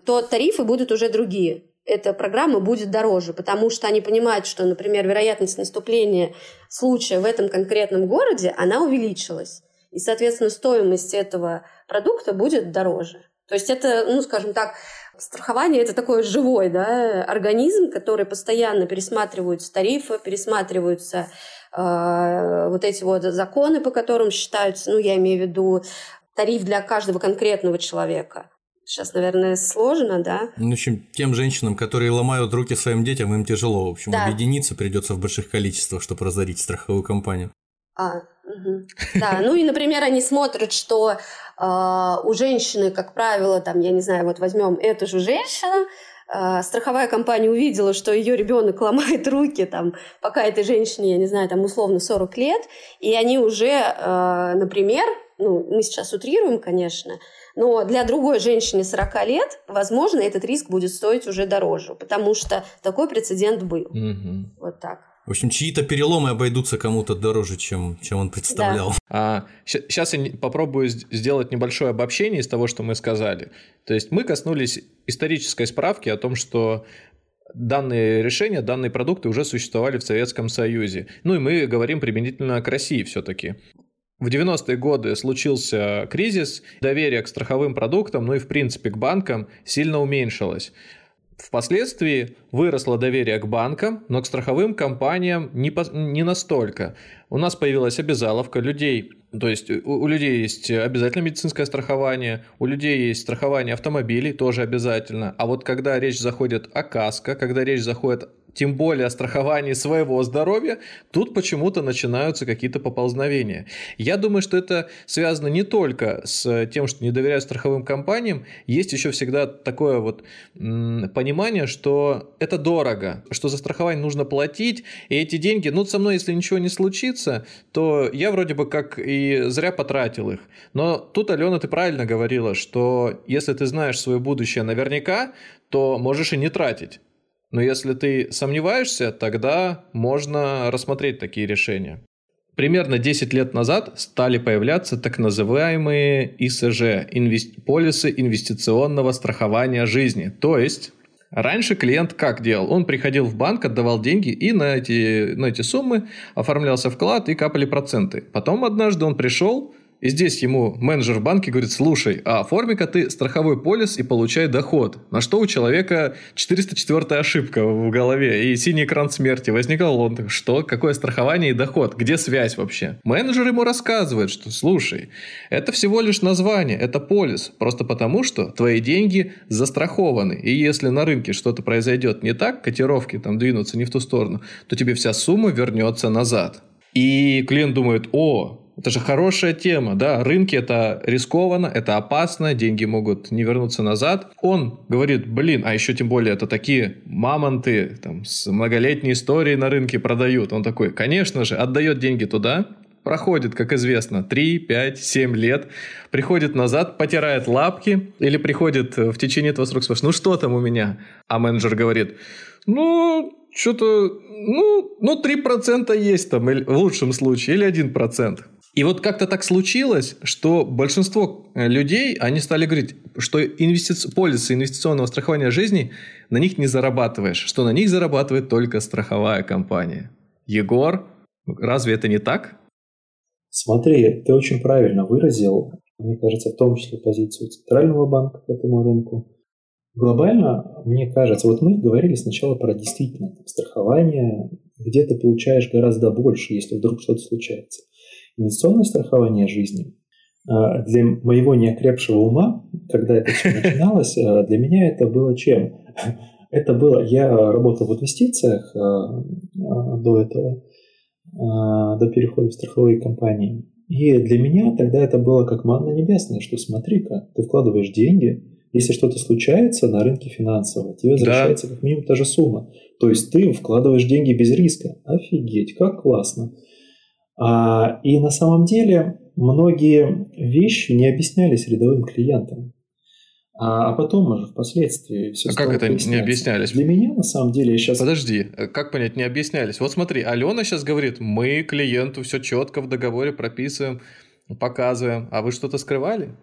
то тарифы будут уже другие. Эта программа будет дороже, потому что они понимают, что, например, вероятность наступления случая в этом конкретном городе, она увеличилась и, соответственно, стоимость этого продукта будет дороже. То есть это, ну, скажем так, страхование это такой живой да, организм, который постоянно пересматриваются тарифы, пересматриваются э, вот эти вот законы, по которым считаются, ну, я имею в виду тариф для каждого конкретного человека. Сейчас, наверное, сложно, да? Ну, в общем, тем женщинам, которые ломают руки своим детям, им тяжело. В общем, да. объединиться придется в больших количествах, чтобы разорить страховую компанию. А, угу. да, ну и, например, они смотрят, что э, у женщины, как правило, там, я не знаю, вот возьмем эту же женщину, э, страховая компания увидела, что ее ребенок ломает руки, там, пока этой женщине, я не знаю, там, условно 40 лет, и они уже, э, например, ну, мы сейчас утрируем, конечно, но для другой женщины 40 лет, возможно, этот риск будет стоить уже дороже, потому что такой прецедент был. Угу. Вот так. В общем, чьи-то переломы обойдутся кому-то дороже, чем, чем он представлял. Да. А, сейчас я попробую сделать небольшое обобщение из того, что мы сказали. То есть мы коснулись исторической справки о том, что данные решения, данные продукты уже существовали в Советском Союзе. Ну и мы говорим применительно к России все-таки. В 90-е годы случился кризис, доверие к страховым продуктам, ну и в принципе к банкам сильно уменьшилось. Впоследствии выросло доверие к банкам, но к страховым компаниям не, по, не настолько. У нас появилась обязаловка людей, то есть у, у людей есть обязательно медицинское страхование, у людей есть страхование автомобилей, тоже обязательно. А вот когда речь заходит о каско, когда речь заходит тем более о страховании своего здоровья, тут почему-то начинаются какие-то поползновения. Я думаю, что это связано не только с тем, что не доверяют страховым компаниям, есть еще всегда такое вот понимание, что это дорого, что за страхование нужно платить, и эти деньги, ну, со мной, если ничего не случится, то я вроде бы как и зря потратил их. Но тут, Алена, ты правильно говорила, что если ты знаешь свое будущее наверняка, то можешь и не тратить. Но если ты сомневаешься, тогда можно рассмотреть такие решения. Примерно 10 лет назад стали появляться так называемые ИСЖ – полисы инвестиционного страхования жизни. То есть Раньше клиент как делал? Он приходил в банк, отдавал деньги, и на эти, на эти суммы оформлялся вклад, и капали проценты. Потом однажды он пришел, и здесь ему менеджер в банке говорит, слушай, а оформи-ка ты страховой полис и получай доход. На что у человека 404 ошибка в голове и синий экран смерти. Возникал он, что? Какое страхование и доход? Где связь вообще? Менеджер ему рассказывает, что слушай, это всего лишь название, это полис. Просто потому, что твои деньги застрахованы. И если на рынке что-то произойдет не так, котировки там двинутся не в ту сторону, то тебе вся сумма вернется назад. И клиент думает, о, это же хорошая тема, да, рынки это рискованно, это опасно, деньги могут не вернуться назад. Он говорит, блин, а еще тем более это такие мамонты там, с многолетней историей на рынке продают. Он такой, конечно же, отдает деньги туда, проходит, как известно, 3, 5, 7 лет, приходит назад, потирает лапки или приходит в течение этого срока, спрашивает, ну что там у меня? А менеджер говорит, ну, что-то, ну, ну 3% есть там, в лучшем случае, или 1%. И вот как-то так случилось, что большинство э, людей, они стали говорить, что инвестици... полисы инвестиционного страхования жизни на них не зарабатываешь, что на них зарабатывает только страховая компания. Егор, разве это не так? Смотри, ты очень правильно выразил, мне кажется, в том числе позицию Центрального банка к этому рынку. Глобально, мне кажется, вот мы говорили сначала про действительно страхование, где ты получаешь гораздо больше, если вдруг что-то случается. Инвестиционное страхование жизни а, для моего неокрепшего ума, когда это все начиналось, а, для меня это было чем? [laughs] Это было, я работал в инвестициях а, до этого, до перехода в страховые компании. И для меня тогда это было как манна небесная, что смотри-ка, ты вкладываешь деньги, если что-то случается на рынке финансового, тебе возвращается да. как минимум та же сумма. То есть ты вкладываешь деньги без риска. Офигеть, как классно. А, и на самом деле многие вещи не объяснялись рядовым клиентам. А, а потом уже впоследствии все А как это не объяснялись? Для меня, на самом деле, я сейчас... Подожди, э, как понять, не объяснялись? Вот смотри, Алена сейчас говорит, мы клиенту все четко в договоре прописываем, показываем, а вы что-то скрывали?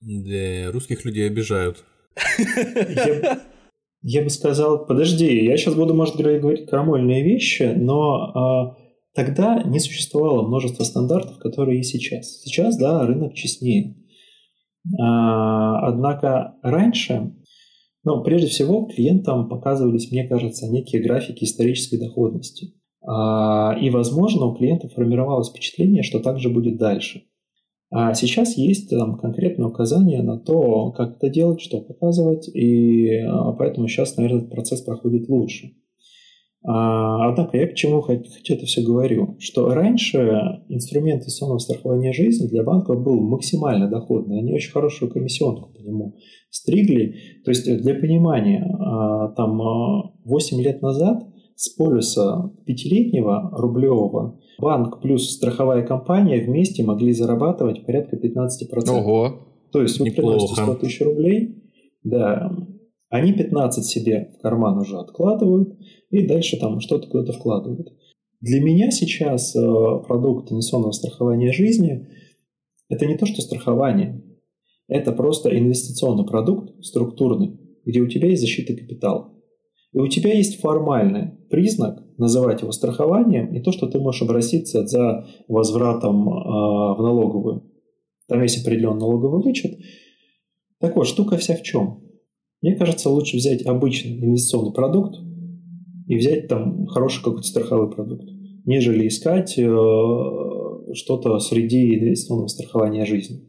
Да, русских людей обижают. [laughs] Я, я бы сказал, подожди, я сейчас буду, может, говорить крамольные вещи, но а, Тогда не существовало множество стандартов, которые и сейчас. Сейчас, да, рынок честнее. А, однако раньше, ну, прежде всего, клиентам показывались, мне кажется, некие графики исторической доходности. А, и, возможно, у клиентов формировалось впечатление, что так же будет дальше. А сейчас есть там конкретное указание на то, как это делать, что показывать, и а, поэтому сейчас, наверное, этот процесс проходит лучше. А, однако я к чему хочу это все говорю, что раньше инструмент инвестиционного страхования жизни для банков был максимально доходный, они очень хорошую комиссионку по нему стригли. То есть для понимания, а, там 8 а, лет назад с полюса пятилетнего рублевого банк плюс страховая компания вместе могли зарабатывать порядка 15%. Ого! То есть вы приносите 100 тысяч рублей, да, они 15 себе в карман уже откладывают и дальше там что-то куда-то вкладывают. Для меня сейчас э, продукт инвестиционного страхования жизни – это не то, что страхование. Это просто инвестиционный продукт, структурный, где у тебя есть защита капитала. И у тебя есть формальный признак называть его страхованием и то, что ты можешь обратиться за возвратом э, в налоговую. Там есть определенный налоговый вычет. Так вот, штука вся в чем? Мне кажется, лучше взять обычный инвестиционный продукт и взять там хороший какой-то страховой продукт, нежели искать э, что-то среди инвестиционного страхования жизни.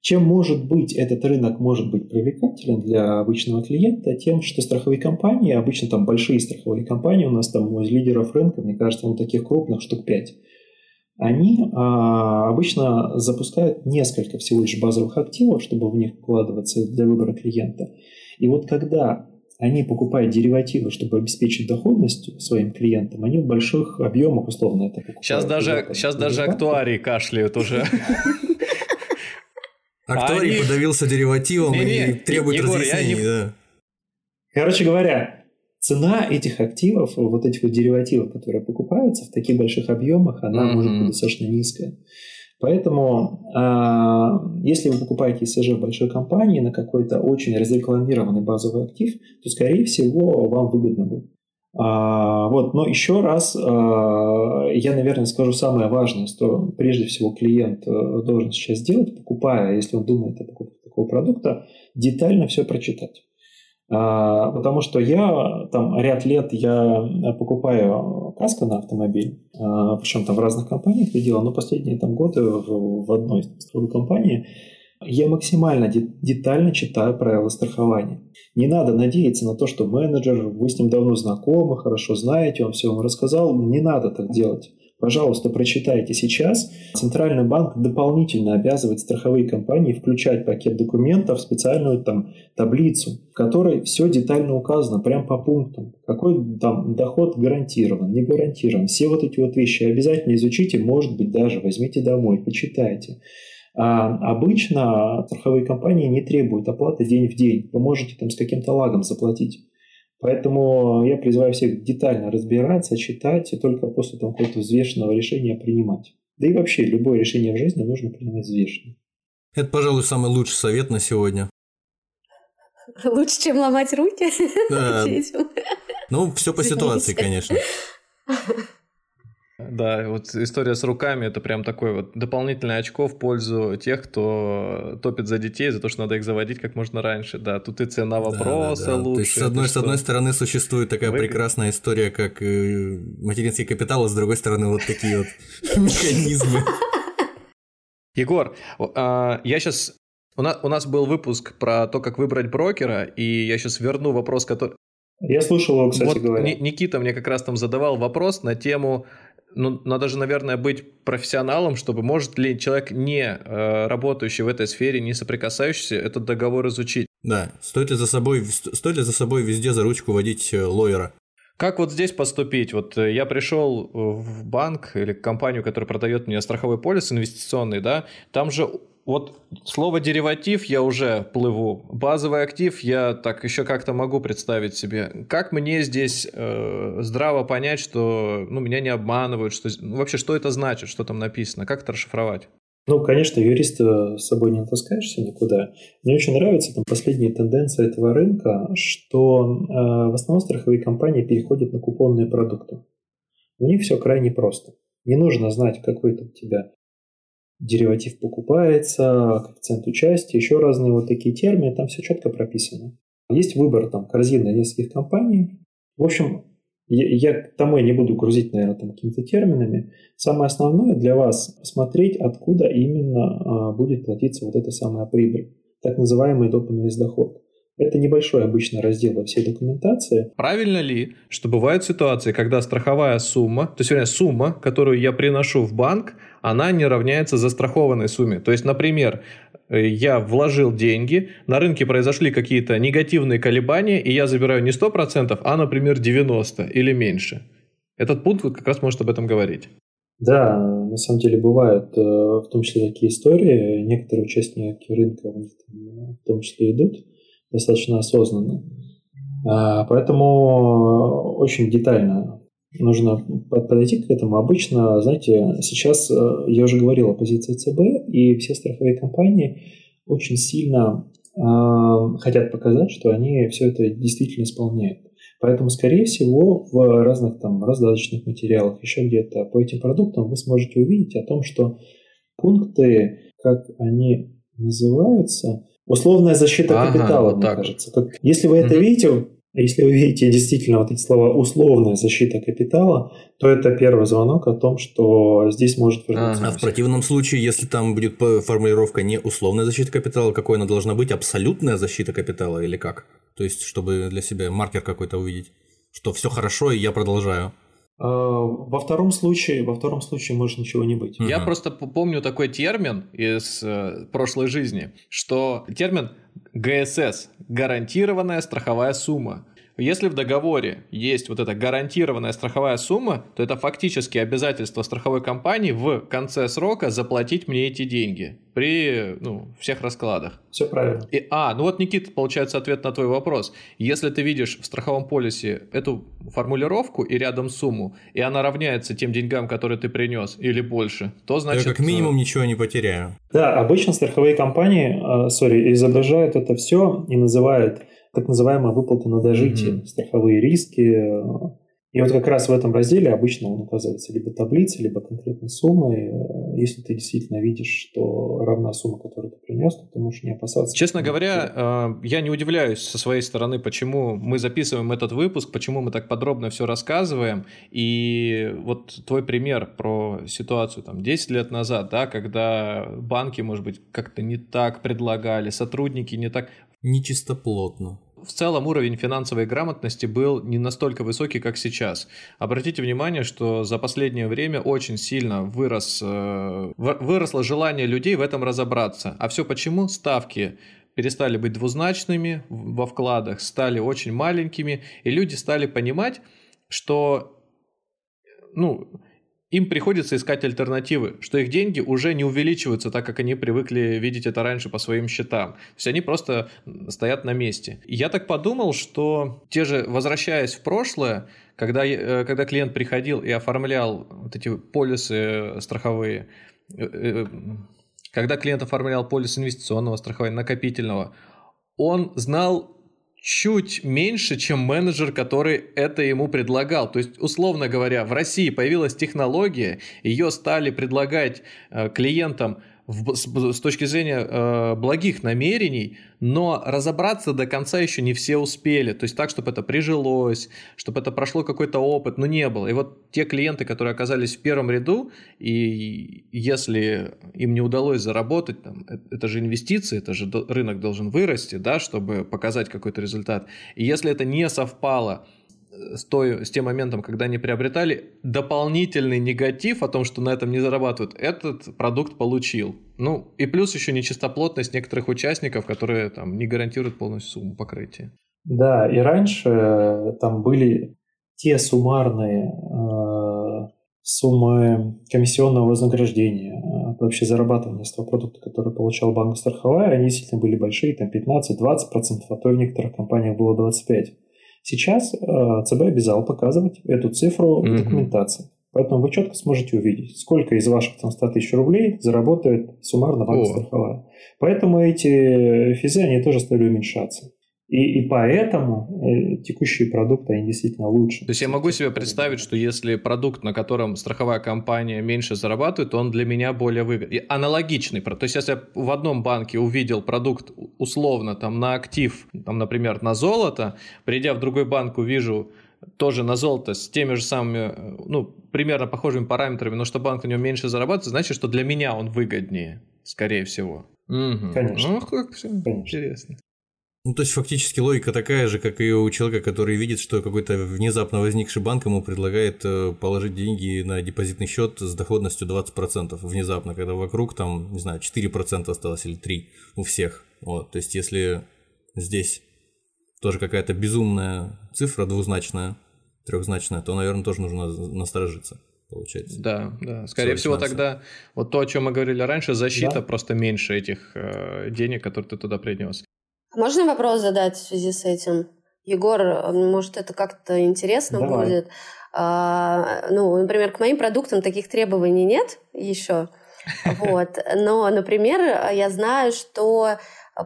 Чем может быть этот рынок может быть привлекателен для обычного клиента? Тем, что страховые компании, обычно там большие страховые компании, у нас там из лидеров рынка, мне кажется, он таких крупных штук 5, они а, обычно запускают несколько всего лишь базовых активов, чтобы в них вкладываться для выбора клиента. И вот когда они покупают деривативы, чтобы обеспечить доходность своим клиентам, они в больших объемах условно это покупают. Сейчас даже, сейчас даже актуарии кашляют уже. [laughs] Актуарий подавился деривативом и требует разъяснений. Короче говоря, цена этих активов, вот этих вот деривативов, которые покупаются в таких больших объемах, она может быть достаточно низкая. Поэтому, э, если вы покупаете ИСЖ в большой компании на какой-то очень разрекламированный базовый актив, то, скорее всего, вам выгодно будет. А, вот, но еще раз а, я, наверное, скажу самое важное, что прежде всего клиент э, должен сейчас сделать, покупая, если он думает о покупке такого продукта, детально все прочитать. А, потому что я там ряд лет я покупаю каско на автомобиль, причем там в разных компаниях это делал, но последние там годы в, одной из компании я максимально детально читаю правила страхования. Не надо надеяться на то, что менеджер, вы с ним давно знакомы, хорошо знаете, он все вам рассказал. Не надо так делать. Пожалуйста, прочитайте сейчас. Центральный банк дополнительно обязывает страховые компании включать пакет документов в специальную там таблицу, в которой все детально указано, прям по пунктам. Какой там доход гарантирован, не гарантирован. Все вот эти вот вещи обязательно изучите, может быть, даже возьмите домой, почитайте. А обычно страховые компании не требуют оплаты день в день. Вы можете там с каким-то лагом заплатить. Поэтому я призываю всех детально разбираться, читать и только после того какого-то взвешенного решения принимать. Да и вообще, любое решение в жизни нужно принимать взвешенно. Это, пожалуй, самый лучший совет на сегодня. [laughs] Лучше, чем ломать руки? [laughs] Да. Ну, все по ситуации, конечно. [laughs] Да, вот история с руками это прям такой вот дополнительное очко в пользу тех, кто топит за детей, за то, что надо их заводить как можно раньше. Да, тут и цена вопроса да, да, да. лучше. То есть, с одной, с одной стороны, существует такая Вы... прекрасная история, как э, материнский капитал, а с другой стороны, вот такие вот [laughs] механизмы. Егор, а, я сейчас у нас, у нас был выпуск про то, как выбрать брокера, и я сейчас верну вопрос, который... Я слушал его, кстати вот говоря. Никита мне как раз там задавал вопрос на тему ну, надо же, наверное, быть профессионалом, чтобы может ли человек, не э, работающий в этой сфере, не соприкасающийся, этот договор изучить. Да, стоит ли за собой, стоит ли за собой везде за ручку водить э, лоера? Как вот здесь поступить? Вот э, я пришел в банк или компанию, которая продает мне страховой полис инвестиционный, да, там же вот слово дериватив я уже плыву. Базовый актив я так еще как-то могу представить себе. Как мне здесь э, здраво понять, что ну, меня не обманывают, что ну, вообще что это значит, что там написано, как это расшифровать? Ну, конечно, юриста с собой не таскаешься никуда. Мне очень нравится там последние тенденции этого рынка, что э, в основном страховые компании переходят на купонные продукты. У них все крайне просто. Не нужно знать, какой там у тебя дериватив покупается, коэффициент участия, еще разные вот такие термины, там все четко прописано. Есть выбор там корзины нескольких компаний. В общем, я, я тому я не буду грузить, наверное, там какими-то терминами. Самое основное для вас посмотреть, откуда именно а, будет платиться вот эта самая прибыль, так называемый дополнительный доход. Это небольшой обычно раздел во всей документации. Правильно ли, что бывают ситуации, когда страховая сумма, то есть вернее, сумма, которую я приношу в банк, она не равняется застрахованной сумме. То есть, например, я вложил деньги, на рынке произошли какие-то негативные колебания, и я забираю не 100%, а, например, 90% или меньше. Этот пункт как раз может об этом говорить. Да, на самом деле бывают э, в том числе такие истории. Некоторые участники рынка в том числе идут достаточно осознанно. А, поэтому очень детально нужно подойти к этому. Обычно, знаете, сейчас э, я уже говорил о позиции ЦБ, и все страховые компании очень сильно э, хотят показать, что они все это действительно исполняют. Поэтому, скорее всего, в разных там раздаточных материалах, еще где-то по этим продуктам вы сможете увидеть о том, что пункты, как они называются, Условная защита ага, капитала, вот мне так. кажется. Как, если вы это mm-hmm. видите, Если вы видите действительно вот эти слова «условная защита капитала», то это первый звонок о том, что здесь может вернуться. А в противном случае, если там будет формулировка не условная защита капитала, какой она должна быть, абсолютная защита капитала или как? То есть, чтобы для себя маркер какой-то увидеть, что все хорошо и я продолжаю. А, во втором случае, во втором случае может ничего не быть. Я uh-huh. просто помню такой термин из э, прошлой жизни, что термин ГСС – гарантированная страховая сумма. Если в договоре есть вот эта гарантированная страховая сумма, то это фактически обязательство страховой компании в конце срока заплатить мне эти деньги при ну, всех раскладах. Все правильно. И, а, ну вот, Никита, получается ответ на твой вопрос. Если ты видишь в страховом полисе эту формулировку и рядом сумму, и она равняется тем деньгам, которые ты принес, или больше, то значит... Я как минимум ничего не потеряю. Да, обычно страховые компании, э, сори, изображают это все и называют так называемая выплата на дожитие, mm-hmm. страховые риски. И вот как раз в этом разделе обычно он указывается либо таблицей, либо конкретной суммой. Если ты действительно видишь, что равна сумма, которую ты принес, то ты можешь не опасаться. Честно говоря, э, я не удивляюсь со своей стороны, почему мы записываем этот выпуск, почему мы так подробно все рассказываем. И вот твой пример про ситуацию там 10 лет назад, да, когда банки, может быть, как-то не так предлагали, сотрудники не так нечистоплотно. В целом уровень финансовой грамотности был не настолько высокий, как сейчас. Обратите внимание, что за последнее время очень сильно вырос, э, выросло желание людей в этом разобраться. А все почему? Ставки перестали быть двузначными во вкладах, стали очень маленькими, и люди стали понимать, что ну, им приходится искать альтернативы, что их деньги уже не увеличиваются так, как они привыкли видеть это раньше по своим счетам. То есть они просто стоят на месте. Я так подумал, что те же, возвращаясь в прошлое, когда, э, когда клиент приходил и оформлял вот эти полисы страховые, э, э, когда клиент оформлял полис инвестиционного страхования, накопительного, он знал чуть меньше, чем менеджер, который это ему предлагал. То есть, условно говоря, в России появилась технология, ее стали предлагать э, клиентам в, с, с точки зрения э, благих намерений, но разобраться до конца еще не все успели. То есть так, чтобы это прижилось, чтобы это прошло какой-то опыт, но не было. И вот те клиенты, которые оказались в первом ряду, и если им не удалось заработать, там, э, это же инвестиции, это же рынок должен вырасти, да, чтобы показать какой-то результат. И если это не совпало с, той, с тем моментом, когда они приобретали, дополнительный негатив о том, что на этом не зарабатывают, этот продукт получил. Ну, и плюс еще нечистоплотность некоторых участников, которые там не гарантируют полностью сумму покрытия. Да, и раньше э, там были те суммарные э, суммы комиссионного вознаграждения, э, вообще зарабатывания с того продукта, который получал банк страховая, они действительно были большие, там 15-20%, а то в некоторых компаниях было 25%. Сейчас э, ЦБ обязал показывать эту цифру в документации. Поэтому вы четко сможете увидеть, сколько из ваших там, 100 тысяч рублей заработает суммарно банк страховая. Поэтому эти физы, они тоже стали уменьшаться. И, и поэтому э, текущие продукты, они действительно лучше. То есть я могу себе представить, что если продукт, на котором страховая компания меньше зарабатывает, то он для меня более выгодный. Аналогичный. То есть если я в одном банке увидел продукт условно там на актив, там, например, на золото, придя в другой банк увижу тоже на золото с теми же самыми, э, ну, примерно похожими параметрами, но что банк на нем меньше зарабатывает, значит, что для меня он выгоднее, скорее всего. Угу. Конечно. Ну, как все Конечно. интересно. Ну, то есть фактически логика такая же, как и у человека, который видит, что какой-то внезапно возникший банк ему предлагает э, положить деньги на депозитный счет с доходностью 20% внезапно, когда вокруг там, не знаю, 4% осталось или 3% у всех. Вот, то есть если здесь тоже какая-то безумная цифра двузначная, трехзначная, то, наверное, тоже нужно насторожиться получается. Да, да. Скорее всего, финансов. тогда вот то, о чем мы говорили раньше, защита да. просто меньше этих э, денег, которые ты туда принес. Можно вопрос задать в связи с этим? Егор, может, это как-то интересно Давай. будет? А, ну, например, к моим продуктам таких требований нет еще. [laughs] Вот. Но, например, я знаю, что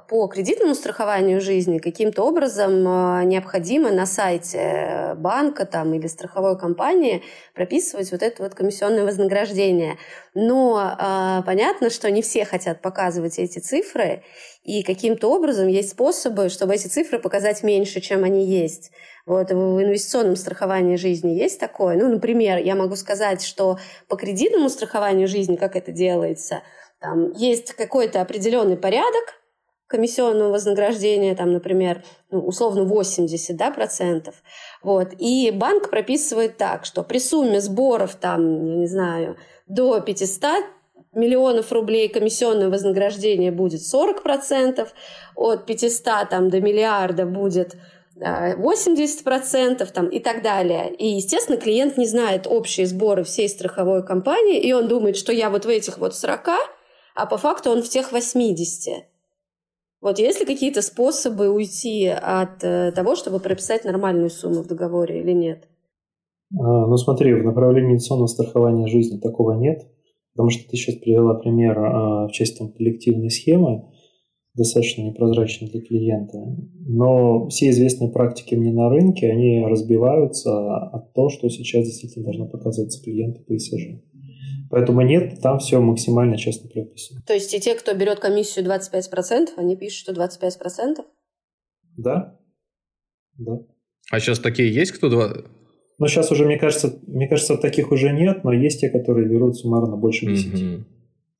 по кредитному страхованию жизни каким-то образом э, необходимо на сайте банка там, или страховой компании прописывать вот это вот комиссионное вознаграждение. Но э, понятно, что не все хотят показывать эти цифры, и каким-то образом есть способы, чтобы эти цифры показать меньше, чем они есть. Вот в инвестиционном страховании жизни есть такое. Ну, например, я могу сказать, что по кредитному страхованию жизни, как это делается, там есть какой-то определенный порядок, комиссионного вознаграждения, там, например, ну, условно 80 да, процентов. Вот. И банк прописывает так, что при сумме сборов, там, я не знаю, до 500 миллионов рублей комиссионное вознаграждение будет 40%, от 500 там, до миллиарда будет 80% там, и так далее. И, естественно, клиент не знает общие сборы всей страховой компании, и он думает, что я вот в этих вот 40, а по факту он в тех 80. Вот есть ли какие-то способы уйти от э, того, чтобы прописать нормальную сумму в договоре или нет? А, ну смотри, в направлении инвестиционного страхования жизни такого нет, потому что ты сейчас привела пример а, в части там, коллективной схемы, достаточно непрозрачный для клиента. Но все известные практики мне на рынке, они разбиваются от того, что сейчас действительно должно показываться клиенту по ИСЖ. Поэтому нет, там все максимально честно прописано. То есть и те, кто берет комиссию 25%, они пишут, что 25%? Да. Да. А сейчас такие есть, кто... Ну, сейчас уже, мне кажется, мне кажется, таких уже нет, но есть те, которые берут суммарно больше 10. Угу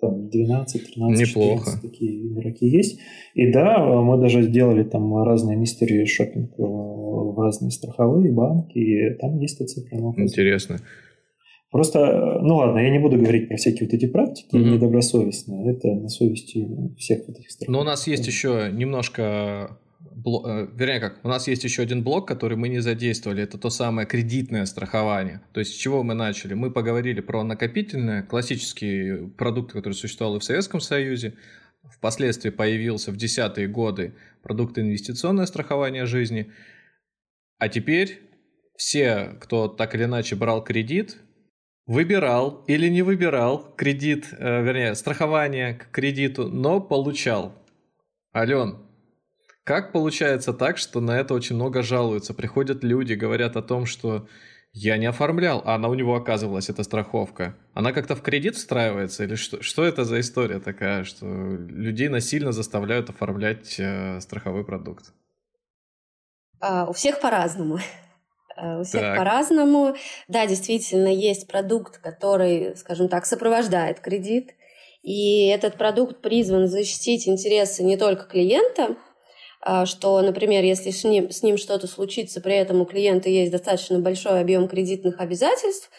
там 12, 13, Неплохо. 14 такие игроки есть. И да, мы даже сделали там разные мистери шопинг э, в разные страховые банки, и там есть эта цифра. Интересно. Просто, ну ладно, я не буду говорить про всякие вот эти практики mm-hmm. недобросовестные. Это на совести всех вот этих стран. Но у нас есть еще немножко блок, э, вернее как, у нас есть еще один блок, который мы не задействовали, это то самое кредитное страхование. То есть с чего мы начали? Мы поговорили про накопительное, классический продукт, который существовал и в Советском Союзе, впоследствии появился в десятые годы продукт инвестиционное страхование жизни, а теперь все, кто так или иначе брал кредит, выбирал или не выбирал кредит, э, вернее, страхование к кредиту, но получал. Ален, как получается так, что на это очень много жалуются? Приходят люди, говорят о том, что я не оформлял, а она у него оказывалась, эта страховка. Она как-то в кредит встраивается? Или что, что это за история такая, что людей насильно заставляют оформлять э, страховой продукт? А, у всех по-разному. Э, у всех так. по-разному. Да, действительно, есть продукт, который, скажем так, сопровождает кредит. И этот продукт призван защитить интересы не только клиента, а, что, например, если с ним, с ним что-то случится, при этом у клиента есть достаточно большой объем кредитных обязательств,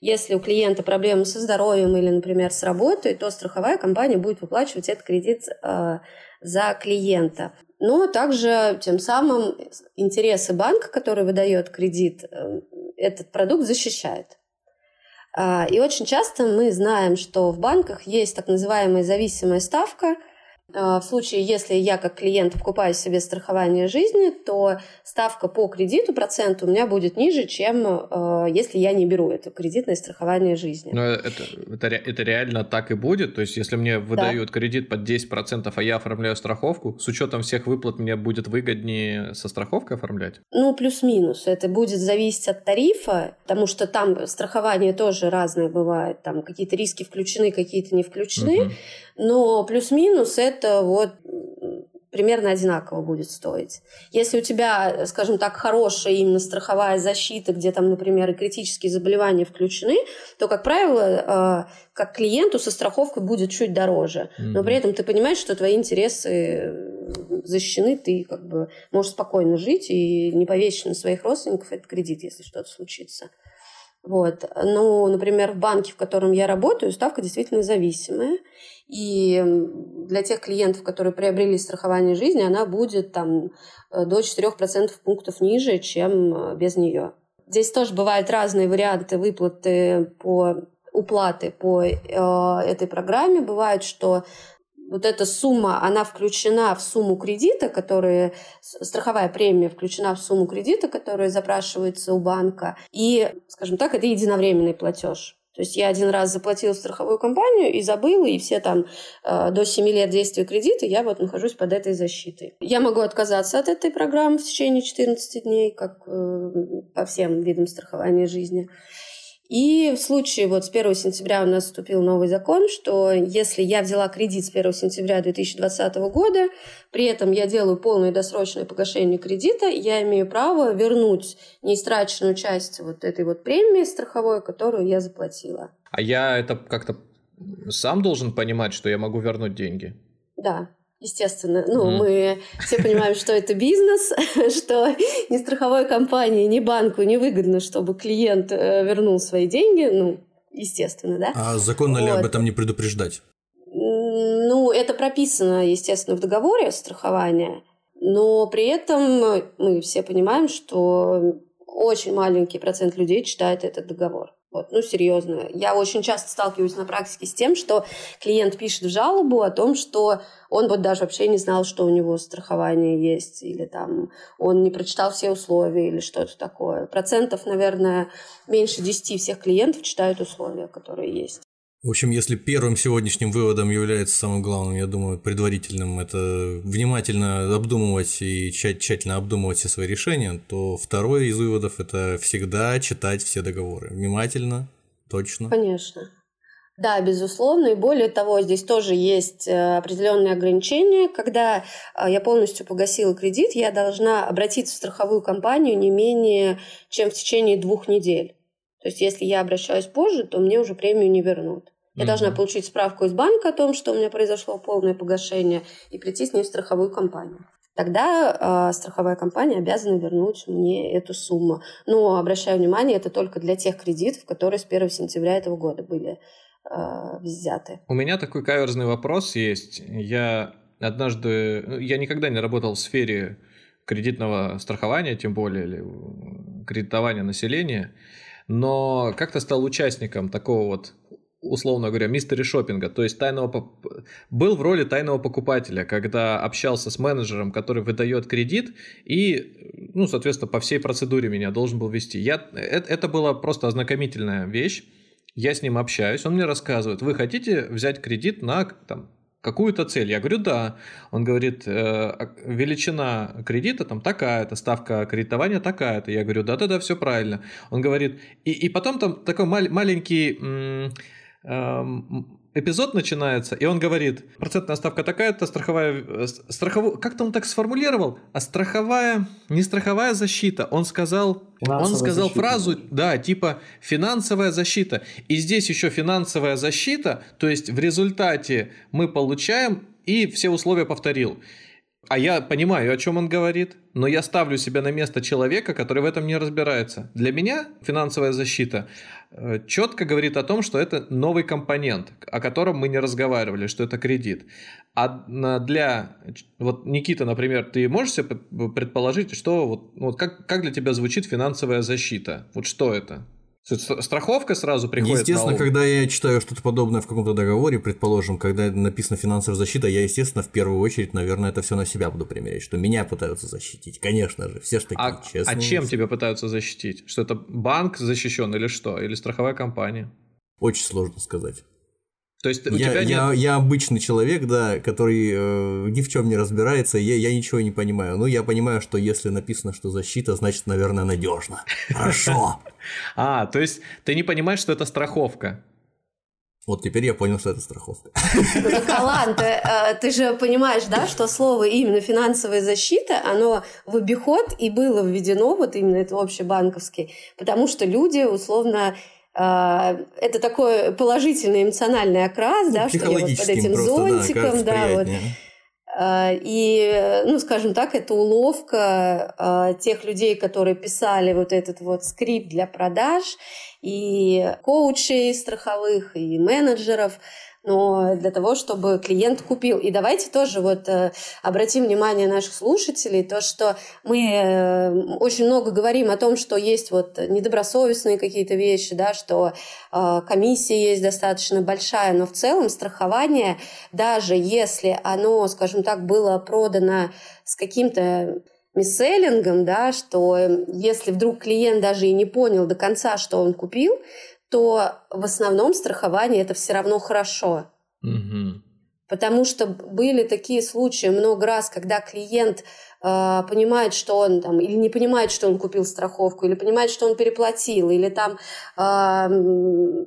если у клиента проблемы со здоровьем или, например, с работой, то страховая компания будет выплачивать этот кредит э, за клиента. Но также тем самым интересы банка, который выдает кредит, э, этот продукт защищает. Э, и очень часто мы знаем, что в банках есть так называемая зависимая ставка – а, в случае, если я как клиент покупаю себе страхование жизни, то ставка по кредиту процент у меня будет ниже, чем э, если я не беру это кредитное страхование жизни. Но это, это, это реально так и будет? То есть, если мне выдают да. кредит под 10%, а я оформляю страховку, с учетом всех выплат мне будет выгоднее со страховкой оформлять? Ну, плюс-минус. Это будет зависеть от тарифа, потому что там страхование тоже разное бывает. Там какие-то риски включены, какие-то не включены. Угу. Но плюс-минус это вот примерно одинаково будет стоить. Если у тебя, скажем так, хорошая именно страховая защита, где там, например, и критические заболевания включены, то, как правило, э, как клиенту со страховкой будет чуть дороже. Но при этом ты понимаешь, что твои интересы защищены, ты как бы можешь спокойно жить и не повесить на своих родственников этот кредит, если что-то случится. Вот. Ну, например, в банке, в котором я работаю, ставка действительно зависимая. И для тех клиентов, которые приобрели страхование жизни, она будет там э, до 4% пунктов ниже, чем э, без нее. Здесь тоже бывают разные варианты выплаты по уплаты по э, этой программе. Бывает, что вот эта сумма, она включена в сумму кредита, которая, страховая премия включена в сумму кредита, которая запрашивается у банка. И, скажем так, это единовременный платеж. То есть я один раз заплатила страховую компанию и забыла, и все там э, до 7 лет действия кредита я вот нахожусь под этой защитой. Я могу отказаться от этой программы в течение 14 дней, как э, по всем видам страхования жизни. И в случае вот с 1 сентября у нас вступил новый закон, что если я взяла кредит с 1 сентября 2020 года, при этом я делаю полное досрочное погашение кредита, я имею право вернуть неистраченную часть вот этой вот премии страховой, которую я заплатила. А я это как-то сам должен понимать, что я могу вернуть деньги? Да. Естественно, ну, mm. мы все понимаем, что это бизнес, [laughs] что ни страховой компании, ни банку не выгодно, чтобы клиент э, вернул свои деньги, ну, естественно, да. А законно вот. ли об этом не предупреждать? Ну, это прописано, естественно, в договоре страхования, но при этом мы все понимаем, что очень маленький процент людей читает этот договор. Вот, ну, серьезно. Я очень часто сталкиваюсь на практике с тем, что клиент пишет в жалобу о том, что он вот даже вообще не знал, что у него страхование есть, или там он не прочитал все условия, или что-то такое. Процентов, наверное, меньше 10 всех клиентов читают условия, которые есть. В общем, если первым сегодняшним выводом является самым главным, я думаю, предварительным, это внимательно обдумывать и тщательно обдумывать все свои решения, то второй из выводов – это всегда читать все договоры. Внимательно, точно. Конечно. Да, безусловно. И более того, здесь тоже есть э, определенные ограничения. Когда э, я полностью погасила кредит, я должна обратиться в страховую компанию не менее чем в течение двух недель. То есть, если я обращаюсь позже, то мне уже премию не вернут. Я mm должна получить справку из банка о том, что у меня произошло полное погашение, и прийти с ней в страховую компанию. Тогда э, страховая компания обязана вернуть мне эту сумму. Но, обращаю внимание, это только для тех кредитов, которые с 1 сентября этого года были э, взяты. У меня такой каверзный вопрос есть. Я однажды... Ну, я никогда не работал в сфере кредитного страхования, тем более, или кредитования населения, но как-то стал участником такого вот условно говоря, мистери шопинга, то есть тайного был в роли тайного покупателя, когда общался с менеджером, который выдает кредит и, ну, соответственно, по всей процедуре меня должен был вести. Я, это, это была просто ознакомительная вещь. Я с ним общаюсь, он мне рассказывает, вы хотите взять кредит на там, какую-то цель? Я говорю, да. Он говорит, э, величина кредита там такая-то, ставка кредитования такая-то. Я говорю, да-да-да, все правильно. Он говорит, и, и потом там такой мал- маленький... М- эпизод начинается, и он говорит, процентная ставка такая-то, страховая... Э, страховую... Как-то он так сформулировал, а страховая... Не страховая защита, он сказал... Финансовая он сказал защита. фразу, да, типа финансовая защита. И здесь еще финансовая защита, то есть в результате мы получаем, и все условия повторил. А я понимаю, о чем он говорит, но я ставлю себя на место человека, который в этом не разбирается. Для меня финансовая защита э, четко говорит о том, что это новый компонент, о котором мы не разговаривали, что это кредит. А для... Вот, Никита, например, ты можешь себе предположить, что вот, вот как, как для тебя звучит финансовая защита? Вот что это? Страховка сразу приходит Естественно, на когда я читаю что-то подобное в каком-то договоре, предположим, когда написано финансовая защита, я, естественно, в первую очередь, наверное, это все на себя буду примерять, что меня пытаются защитить. Конечно же, все же такие а, честные. А чем тебя пытаются защитить? Что это банк защищен или что? Или страховая компания? Очень сложно сказать. То есть у я, тебя я, нет... я обычный человек, да, который э, ни в чем не разбирается, я, я ничего не понимаю. Ну, я понимаю, что если написано, что защита, значит, наверное, надежно. Хорошо. [laughs] А, то есть ты не понимаешь, что это страховка? Вот теперь я понял, что это страховка. [laughs] Калан, ты, э, ты же понимаешь, да, что слово именно финансовая защита, оно в обиход и было введено, вот именно это общебанковский, потому что люди условно это такой положительный эмоциональный окрас, ну, да, что я вот под этим зонтиком, да, да вот. А, и, ну, скажем так, это уловка а, тех людей, которые писали вот этот вот скрипт для продаж, и коучей страховых, и менеджеров, но для того, чтобы клиент купил. И давайте тоже вот э, обратим внимание наших слушателей, то, что мы э, очень много говорим о том, что есть вот недобросовестные какие-то вещи, да, что э, комиссия есть достаточно большая, но в целом страхование, даже если оно, скажем так, было продано с каким-то мисселлингом, да, что если вдруг клиент даже и не понял до конца, что он купил, что в основном страхование это все равно хорошо. Угу. Потому что были такие случаи много раз, когда клиент э, понимает, что он там, или не понимает, что он купил страховку, или понимает, что он переплатил, или там э,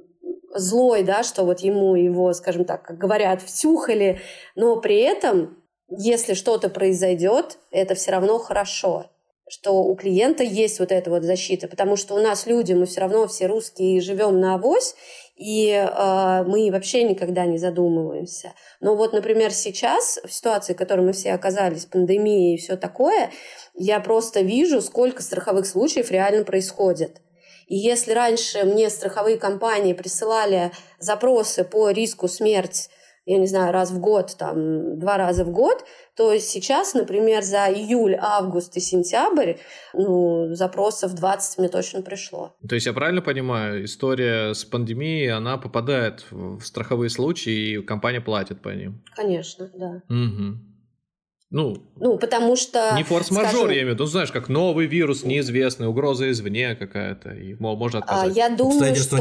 злой, да, что вот ему его, скажем так, как говорят, втюхали, но при этом, если что-то произойдет, это все равно хорошо что у клиента есть вот эта вот защита, потому что у нас люди, мы все равно все русские живем на авось, и э, мы вообще никогда не задумываемся. Но вот, например, сейчас, в ситуации, в которой мы все оказались, пандемия и все такое, я просто вижу, сколько страховых случаев реально происходит. И если раньше мне страховые компании присылали запросы по риску смерть я не знаю, раз в год, там, два раза в год, то сейчас, например, за июль, август и сентябрь ну, запросов 20 мне точно пришло. То есть я правильно понимаю, история с пандемией, она попадает в страховые случаи, и компания платит по ним? Конечно, да. Угу. Ну, ну, потому что... Не форс-мажор, скажем, я имею в виду, ну, знаешь, как новый вирус неизвестный, угроза извне какая-то, и можно а, отказать. Я думаю, что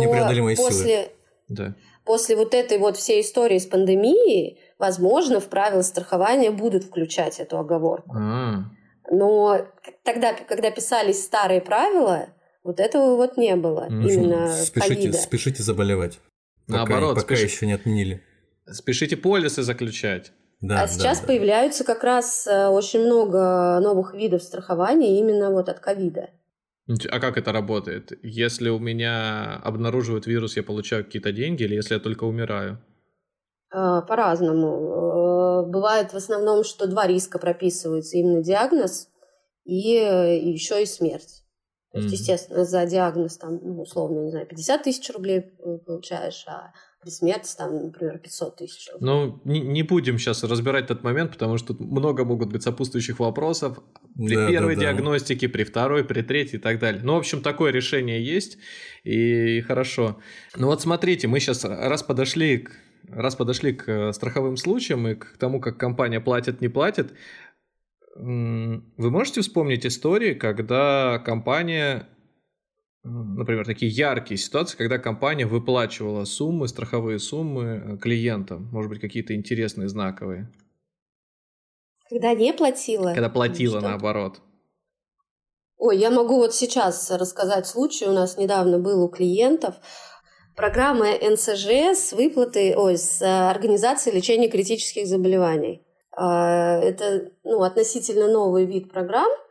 после... Силы. Да после вот этой вот всей истории с пандемией, возможно, в правила страхования будут включать эту оговорку. Mm. Но тогда, когда писались старые правила, вот этого вот не было. Ну, именно спешите, спешите заболевать. Пока, Наоборот, пока спеши... еще не отменили. Спешите полисы заключать. Да, а сейчас да. появляются как раз э, очень много новых видов страхования именно вот от ковида. А как это работает? Если у меня обнаруживают вирус, я получаю какие-то деньги, или если я только умираю? А, по-разному. Э, бывает в основном, что два риска прописываются. Именно диагноз и э, еще и смерть. То есть, mm-hmm. естественно, за диагноз там, ну, условно, не знаю, 50 тысяч рублей э, получаешь, а смерти там, например, 500 тысяч. Ну, не, не будем сейчас разбирать этот момент, потому что тут много могут быть сопутствующих вопросов при да, первой да, диагностике, да. при второй, при третьей и так далее. Ну, в общем, такое решение есть, и хорошо. Ну вот смотрите, мы сейчас раз подошли к раз подошли к страховым случаям и к тому, как компания платит, не платит, вы можете вспомнить истории, когда компания например, такие яркие ситуации, когда компания выплачивала суммы, страховые суммы э, клиентам, может быть, какие-то интересные, знаковые. Когда не платила? Когда платила, что? наоборот. Ой, я могу вот сейчас рассказать случай. У нас недавно был у клиентов программа НСЖ с выплатой, ой, с э, организацией лечения критических заболеваний. А, это ну, относительно новый вид программ –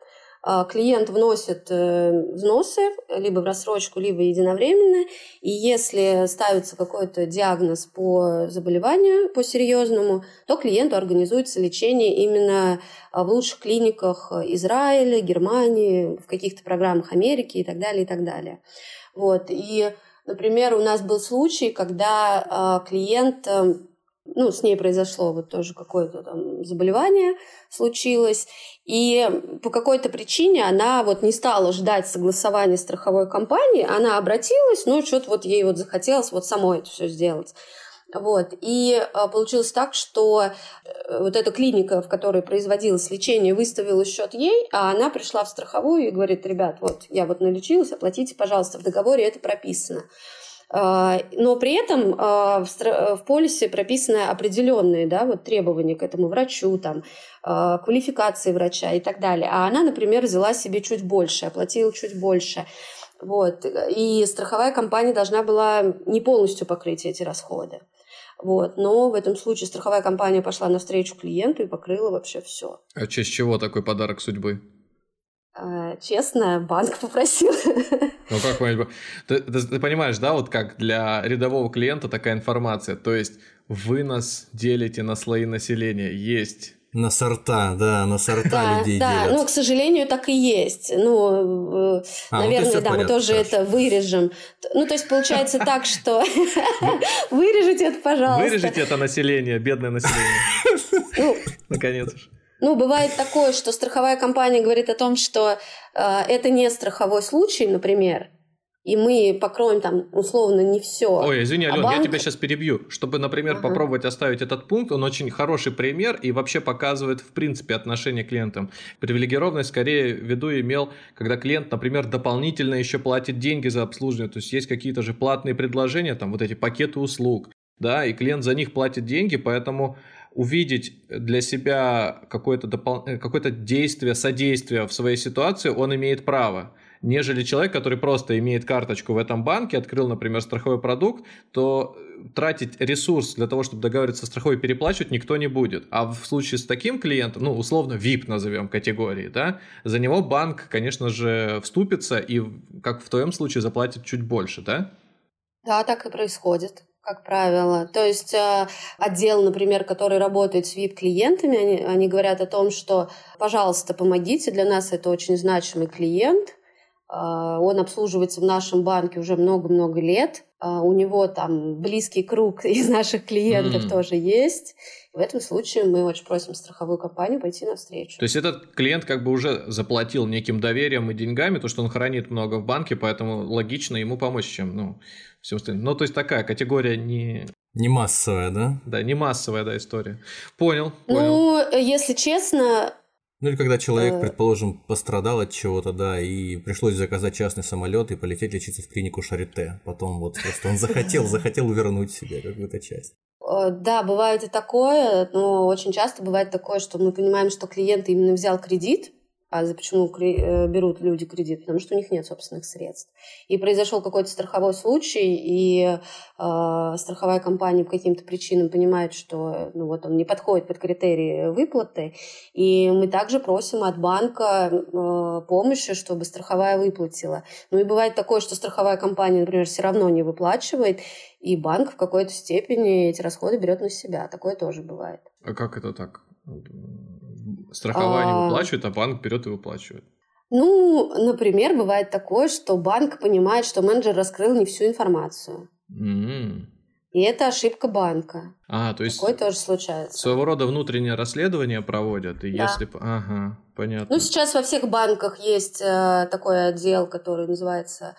клиент вносит э, взносы либо в рассрочку, либо единовременно, и если ставится какой-то диагноз по заболеванию, по серьезному, то клиенту организуется лечение именно а, в лучших клиниках Израиля, Германии, в каких-то программах Америки и так далее, и так далее. Вот. И, например, у нас был случай, когда а, клиент эм, ну, с ней произошло вот тоже какое-то там заболевание случилось, и по какой-то причине она вот не стала ждать согласования страховой компании, она обратилась, но что-то вот ей вот захотелось вот самой это все сделать. Вот. И а, получилось так, что э, вот эта клиника, в которой производилось лечение, выставила счет ей, а она пришла в страховую и говорит, ребят, вот я вот налечилась, оплатите, пожалуйста, в договоре это прописано. А, но при этом а, в полисе прописаны определенные да, вот требования к этому врачу, там, а, квалификации врача и так далее. А она, например, взяла себе чуть больше, оплатила чуть больше. Вот. И страховая компания должна была не полностью покрыть эти расходы. Вот. Но в этом случае страховая компания пошла навстречу клиенту и покрыла вообще все. А в честь чего такой подарок судьбы? А, честно, банк [laughs] попросил. Ну как понять? Ты, ты, ты понимаешь, да, вот как для рядового клиента такая информация. То есть вы нас делите на слои населения. Есть на сорта, да, на сорта да, людей да, делят. ну, к сожалению, так и есть. Ну, а, наверное, ну, да, мы тоже хорошо. это вырежем. Ну, то есть, получается так, [laughs] что [laughs] вырежите это, пожалуйста. Вырежите это население, бедное население. Ну, Наконец. Ну, бывает такое, что страховая компания говорит о том, что э, это не страховой случай, например, и мы покроем там условно не все. Ой, извини, Ален, а банк... я тебя сейчас перебью. Чтобы, например, ага. попробовать оставить этот пункт, он очень хороший пример и вообще показывает, в принципе, отношение к клиентам. Привилегированность скорее в виду имел, когда клиент, например, дополнительно еще платит деньги за обслуживание, то есть есть какие-то же платные предложения, там вот эти пакеты услуг, да, и клиент за них платит деньги, поэтому увидеть для себя какое-то допол... Э, какое действие, содействие в своей ситуации, он имеет право нежели человек, который просто имеет карточку в этом банке, открыл, например, страховой продукт, то тратить ресурс для того, чтобы договориться со страховой переплачивать, никто не будет. А в случае с таким клиентом, ну, условно, VIP назовем категории, да, за него банк, конечно же, вступится и, как в твоем случае, заплатит чуть больше, да? Да, так и происходит как правило. То есть э, отдел, например, который работает с VIP-клиентами, они, они говорят о том, что, пожалуйста, помогите, для нас это очень значимый клиент, а, он обслуживается в нашем банке уже много-много лет. А, у него там близкий круг [laughs] из наших клиентов mm. тоже есть. в этом случае мы очень просим страховую компанию пойти навстречу. То есть этот клиент как бы уже заплатил неким доверием и деньгами, то, что он хранит много в банке, поэтому логично ему помочь, чем ну, всем остальным. Ну, то есть такая категория не... Не массовая, да? Да, не массовая, да, история. Понял, понял. Ну, если честно, ну или когда человек, э. предположим, пострадал от чего-то, да, и пришлось заказать частный самолет и полететь лечиться в клинику Шарите. Потом вот просто он захотел, захотел вернуть себе какую-то часть. Э, да, бывает и такое, но очень часто бывает такое, что мы понимаем, что клиент именно взял кредит, а почему э, берут люди кредит? Потому что у них нет собственных средств. И произошел какой-то страховой случай, и э, страховая компания по каким-то причинам понимает, что ну, вот он не подходит под критерии выплаты. И мы также просим от банка э, помощи, чтобы страховая выплатила. Ну и бывает такое, что страховая компания, например, все равно не выплачивает, и банк в какой-то степени эти расходы берет на себя. Такое тоже бывает. А как это так? Страхование а... выплачивает, а банк берет и выплачивает. Ну, например, бывает такое, что банк понимает, что менеджер раскрыл не всю информацию. Mm-hmm. И это ошибка банка. А, то есть... Такое тоже случается. Своего рода внутреннее расследование проводят, и да. если... Ага, понятно. Ну, сейчас во всех банках есть э, такой отдел, который называется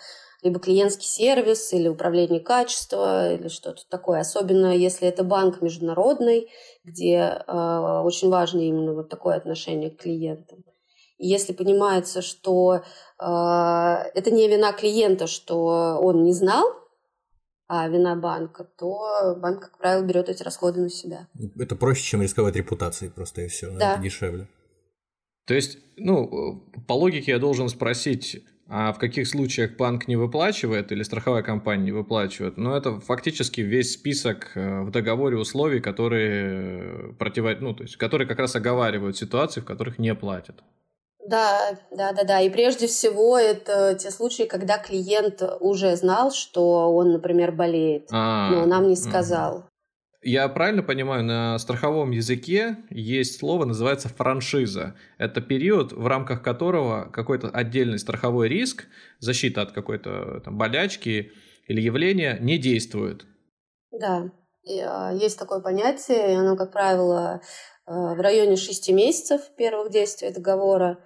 либо клиентский сервис, или управление качества, или что-то такое. Особенно если это банк международный, где э, очень важно именно вот такое отношение к клиентам. И если понимается, что э, это не вина клиента, что он не знал, а вина банка, то банк, как правило, берет эти расходы на себя. Это проще, чем рисковать репутацией, просто и все. Да. Это дешевле. То есть, ну, по логике я должен спросить, а в каких случаях банк не выплачивает или страховая компания не выплачивает? Ну, это фактически весь список э, в договоре условий, которые, против... ну, то есть, которые как раз оговаривают ситуации, в которых не платят. Да, да, да, да. И прежде всего это те случаи, когда клиент уже знал, что он, например, болеет, а, но нам не сказал. Я правильно понимаю, на страховом языке есть слово, называется франшиза. Это период, в рамках которого какой-то отдельный страховой риск, защита от какой-то там, болячки или явления не действует. Да, а, есть такое понятие, и оно, как правило, э, в районе 6 месяцев первых действий договора.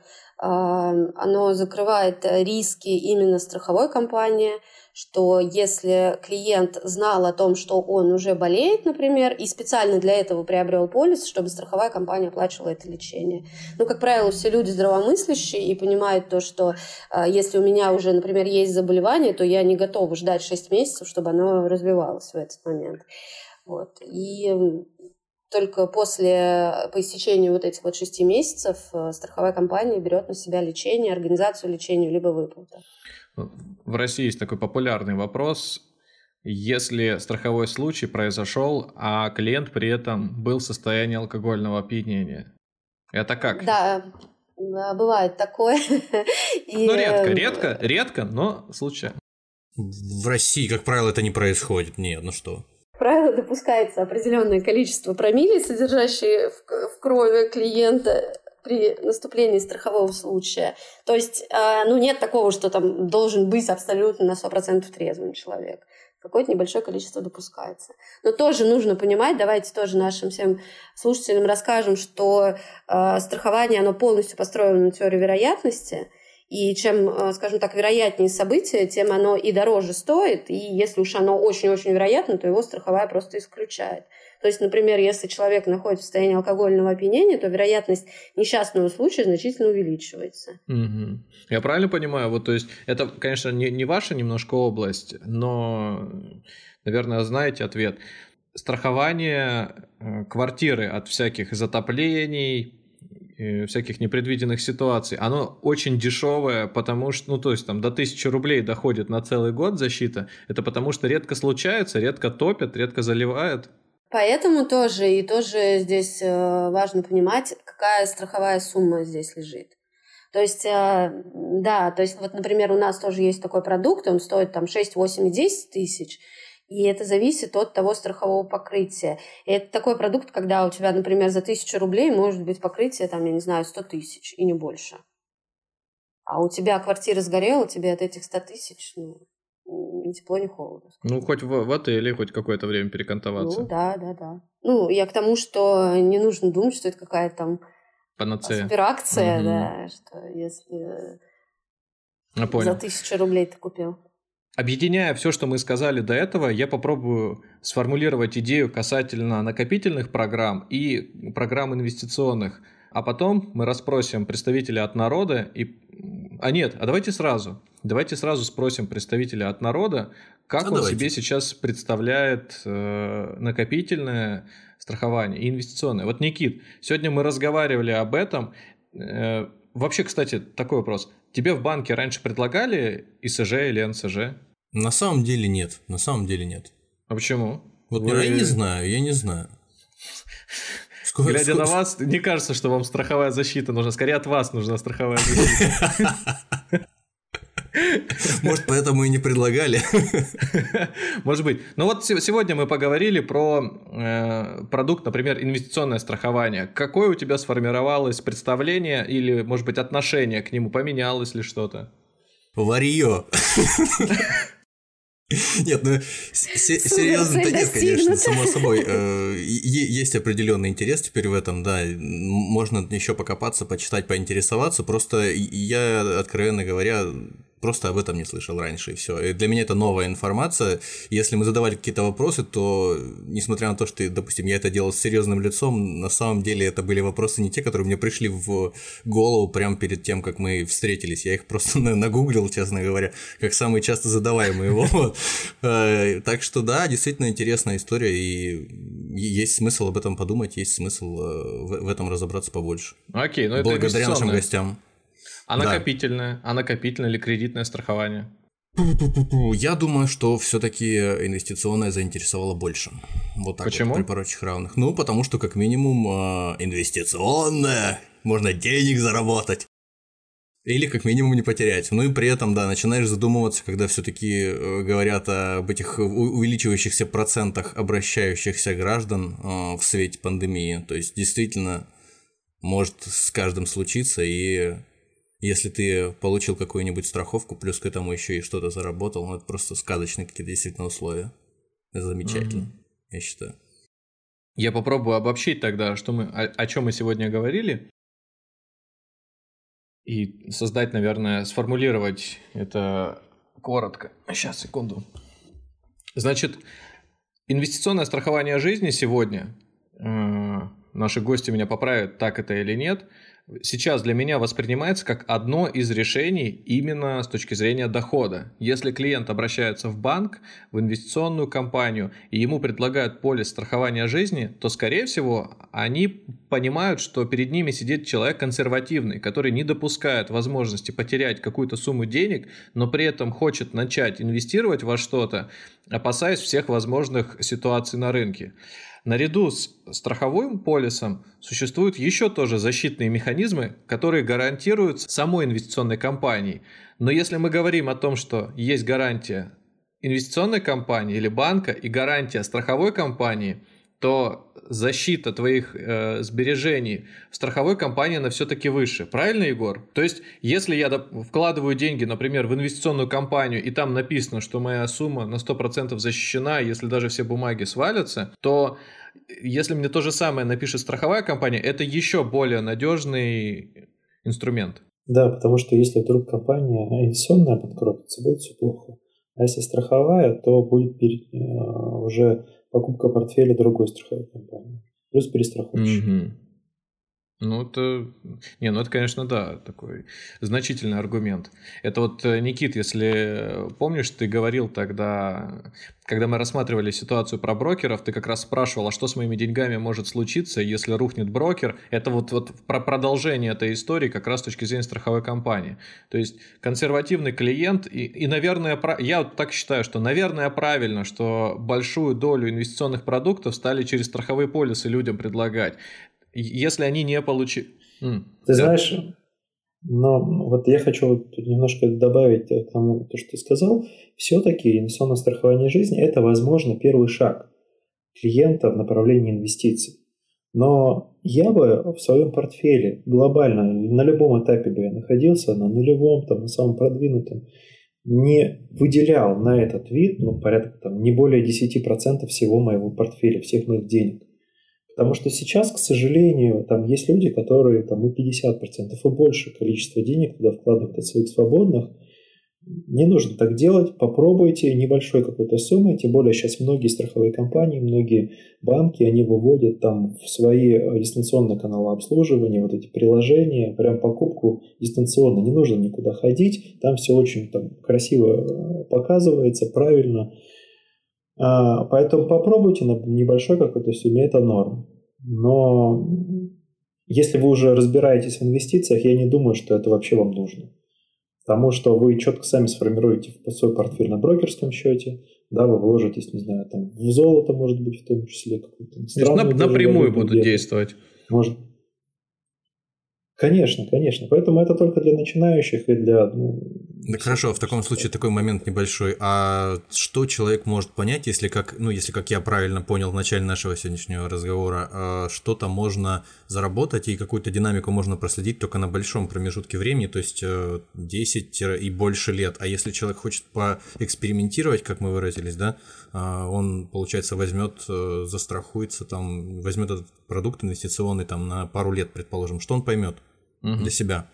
А, оно закрывает риски именно страховой компании – что если клиент знал о том, что он уже болеет, например, и специально для этого приобрел полис, чтобы страховая компания оплачивала это лечение. Ну, как правило, все люди здравомыслящие и понимают то, что э, если у меня уже, например, есть заболевание, то я не готова ждать 6 месяцев, чтобы оно развивалось в этот момент. Вот. И только после, по истечении вот этих вот шести месяцев э, страховая компания берет на себя лечение, организацию лечения, либо выплату. В России есть такой популярный вопрос. Если страховой случай произошел, а клиент при этом был в состоянии алкогольного опьянения, это как? Да, бывает такое. [laughs] Ну, редко, редко, редко, но случайно. В России, как правило, это не происходит. Нет, ну что? Правило, допускается определенное количество промилле, содержащие в крови клиента при наступлении страхового случая. То есть, э, ну, нет такого, что там должен быть абсолютно на 100% трезвым человек. Какое-то небольшое количество допускается. Но тоже нужно понимать, давайте тоже нашим всем слушателям расскажем, что э, страхование, оно полностью построено на теории вероятности, И чем, э, скажем так, вероятнее событие, тем оно и дороже стоит. И если уж оно очень-очень вероятно, то его страховая просто исключает. То есть, например, если человек находится в состоянии алкогольного опьянения, то вероятность несчастного случая значительно увеличивается. Угу. Я правильно понимаю? Вот, то есть, это, конечно, не, не ваша немножко область, но, наверное, знаете ответ. Страхование э, квартиры от всяких затоплений, всяких непредвиденных ситуаций, оно очень дешевое, потому что, ну, то есть там до 1000 рублей доходит на целый год защита, это потому что редко случается, редко топят, редко заливают. Поэтому тоже, и тоже здесь э, важно понимать, какая страховая сумма здесь лежит. То есть, э, да, то есть вот, например, у нас тоже есть такой продукт, он стоит там 6, 8 и 10 тысяч, и это зависит от того страхового покрытия. И это такой продукт, когда у тебя, например, за тысячу рублей может быть покрытие, там, я не знаю, 100 тысяч и не больше. А у тебя квартира сгорела, тебе от этих 100 тысяч, ну, ни тепло, ни холодно. Ну, хоть в, в отеле хоть какое-то время перекантоваться. Ну, да, да, да. Ну, я к тому, что не нужно думать, что это какая-то там Панацея. суперакция, угу. да, что если я понял. за тысячу рублей ты купил. Объединяя все, что мы сказали до этого, я попробую сформулировать идею касательно накопительных программ и программ инвестиционных. А потом мы расспросим представителя от народа и... А нет, а давайте сразу. Давайте сразу спросим представителя от народа, как а он давайте. себе сейчас представляет э, накопительное страхование и инвестиционное. Вот, Никит, сегодня мы разговаривали об этом. Э, вообще, кстати, такой вопрос. Тебе в банке раньше предлагали ИСЖ или НСЖ? На самом деле нет. На самом деле нет. А почему? Вот Вы... я не знаю, я не знаю. Сколько, Глядя сколько... на вас, не кажется, что вам страховая защита нужна. Скорее от вас нужна страховая защита. [laughs] Может, поэтому и не предлагали. Может быть. Ну вот сегодня мы поговорили про э, продукт, например, инвестиционное страхование. Какое у тебя сформировалось представление или, может быть, отношение к нему? Поменялось ли что-то? Варье. Нет, ну серьезно-то нет, конечно, само собой. Э, есть определенный интерес теперь в этом, да. Можно еще покопаться, почитать, поинтересоваться. Просто я, откровенно говоря, просто об этом не слышал раньше, и все. И для меня это новая информация. Если мы задавали какие-то вопросы, то, несмотря на то, что, допустим, я это делал с серьезным лицом, на самом деле это были вопросы не те, которые мне пришли в голову прямо перед тем, как мы встретились. Я их просто нагуглил, честно говоря, как самые часто задаваемые. [laughs] Э, так что да, действительно интересная история, и есть смысл об этом подумать, есть смысл э, в этом разобраться побольше. Окей, ну это Благодаря нашим гостям. А накопительное? Да. А накопительное или кредитное страхование? Я думаю, что все-таки инвестиционное заинтересовало больше. Вот так Почему? Вот, при прочих равных. Ну, потому что, как минимум, а, инвестиционное можно денег заработать. Или как минимум не потерять. Ну и при этом, да, начинаешь задумываться, когда все-таки э, говорят об этих увеличивающихся процентах обращающихся граждан э, в свете пандемии. То есть, действительно, может с каждым случиться, и если ты получил какую-нибудь страховку, плюс к этому еще и что-то заработал, ну это просто сказочные какие-то действительно условия. Это замечательно, mm-hmm. я считаю. Я попробую обобщить тогда, что мы, о, о чем мы сегодня говорили. И создать, наверное, сформулировать это коротко. Сейчас, секунду. Значит, инвестиционное страхование жизни сегодня, э, наши гости меня поправят, так это или нет – сейчас для меня воспринимается как одно из решений именно с точки зрения дохода. Если клиент обращается в банк, в инвестиционную компанию, и ему предлагают полис страхования жизни, то, скорее всего, они понимают, что перед ними сидит человек консервативный, который не допускает возможности потерять какую-то сумму денег, но при этом хочет начать инвестировать во что-то, опасаясь всех возможных ситуаций на рынке. Наряду с страховым полисом существуют еще тоже защитные механизмы, которые гарантируют самой инвестиционной компании. Но если мы говорим о том, что есть гарантия инвестиционной компании или банка и гарантия страховой компании, то защита твоих э, сбережений в страховой компании, она все-таки выше. Правильно, Егор? То есть, если я вкладываю деньги, например, в инвестиционную компанию, и там написано, что моя сумма на 100% защищена, если даже все бумаги свалятся, то если мне то же самое напишет страховая компания, это еще более надежный инструмент. Да, потому что если вдруг компания инвестиционная банкротится, будет все плохо. А если страховая, то будет перед, э, уже покупка портфеля другой страховой компании. Плюс перестраховщик. Мгм. Ну, это... Не, ну это, конечно, да, такой значительный аргумент. Это вот, э, Никит, если э, помнишь, ты говорил тогда, когда мы рассматривали ситуацию про брокеров, ты как раз спрашивал, а что с моими деньгами может случиться, если рухнет брокер? Это вот, вот про продолжение этой истории как раз с точки зрения страховой компании. То есть консервативный клиент, и, и наверное, пра- я вот так считаю, что, наверное, правильно, что большую долю инвестиционных продуктов стали через страховые полисы людям предлагать. Если они не получили... Ты да. знаешь, но вот я хочу тут немножко добавить к тому, то, что ты сказал. Все-таки инвестиционное страхование жизни – это, возможно, первый шаг клиента в направлении инвестиций. Но я бы в своем портфеле глобально, на любом этапе бы я находился, на нулевом, там, на самом продвинутом, не выделял на этот вид ну, порядка там, не более 10% всего моего портфеля, всех моих денег. Потому что сейчас, к сожалению, там есть люди, которые там и 50% и больше количества денег туда вкладывают от своих свободных. Не нужно так делать, попробуйте небольшой какой-то суммы, тем более сейчас многие страховые компании, многие банки, они выводят там в свои э, дистанционные каналы обслуживания, вот эти приложения, прям покупку дистанционно, не нужно никуда ходить, там все очень там, красиво э, показывается, правильно, а, поэтому попробуйте на небольшой какой-то сумме, это норм. Но если вы уже разбираетесь в инвестициях, я не думаю, что это вообще вам нужно. Потому что вы четко сами сформируете свой портфель на брокерском счете, да, вы вложитесь, не знаю, там, в золото, может быть, в том числе, какую-то странную... Напрямую будут действовать. Может, Конечно, конечно. Поэтому это только для начинающих и для... Ну, да хорошо, в таком случае такой момент небольшой. А что человек может понять, если как, ну, если как я правильно понял в начале нашего сегодняшнего разговора, а, что-то можно заработать и какую-то динамику можно проследить только на большом промежутке времени, то есть 10 э, и больше лет. А если человек хочет поэкспериментировать, как мы выразились, да, а, он, получается, возьмет, э, застрахуется, там, возьмет этот продукт инвестиционный там на пару лет, предположим, что он поймет? Угу. для себя?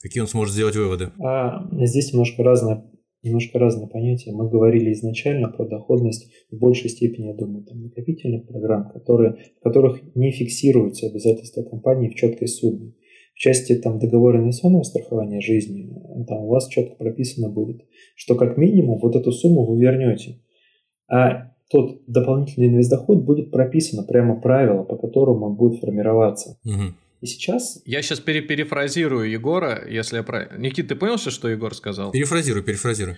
Какие он сможет сделать выводы? А, здесь немножко разное, немножко разное понятие. Мы говорили изначально про доходность в большей степени, я думаю, там, накопительных программ, которые, в которых не фиксируются обязательства компании в четкой сумме. В части там, договора инвестиционного страхования жизни там, у вас четко прописано будет, что как минимум вот эту сумму вы вернете. А тот дополнительный инвестдоход будет прописано прямо правило, по которому он будет формироваться. Угу. И сейчас... Я сейчас пере перефразирую Егора, если я правильно... Никит, ты понял, что Егор сказал? Перефразируй, перефразируй.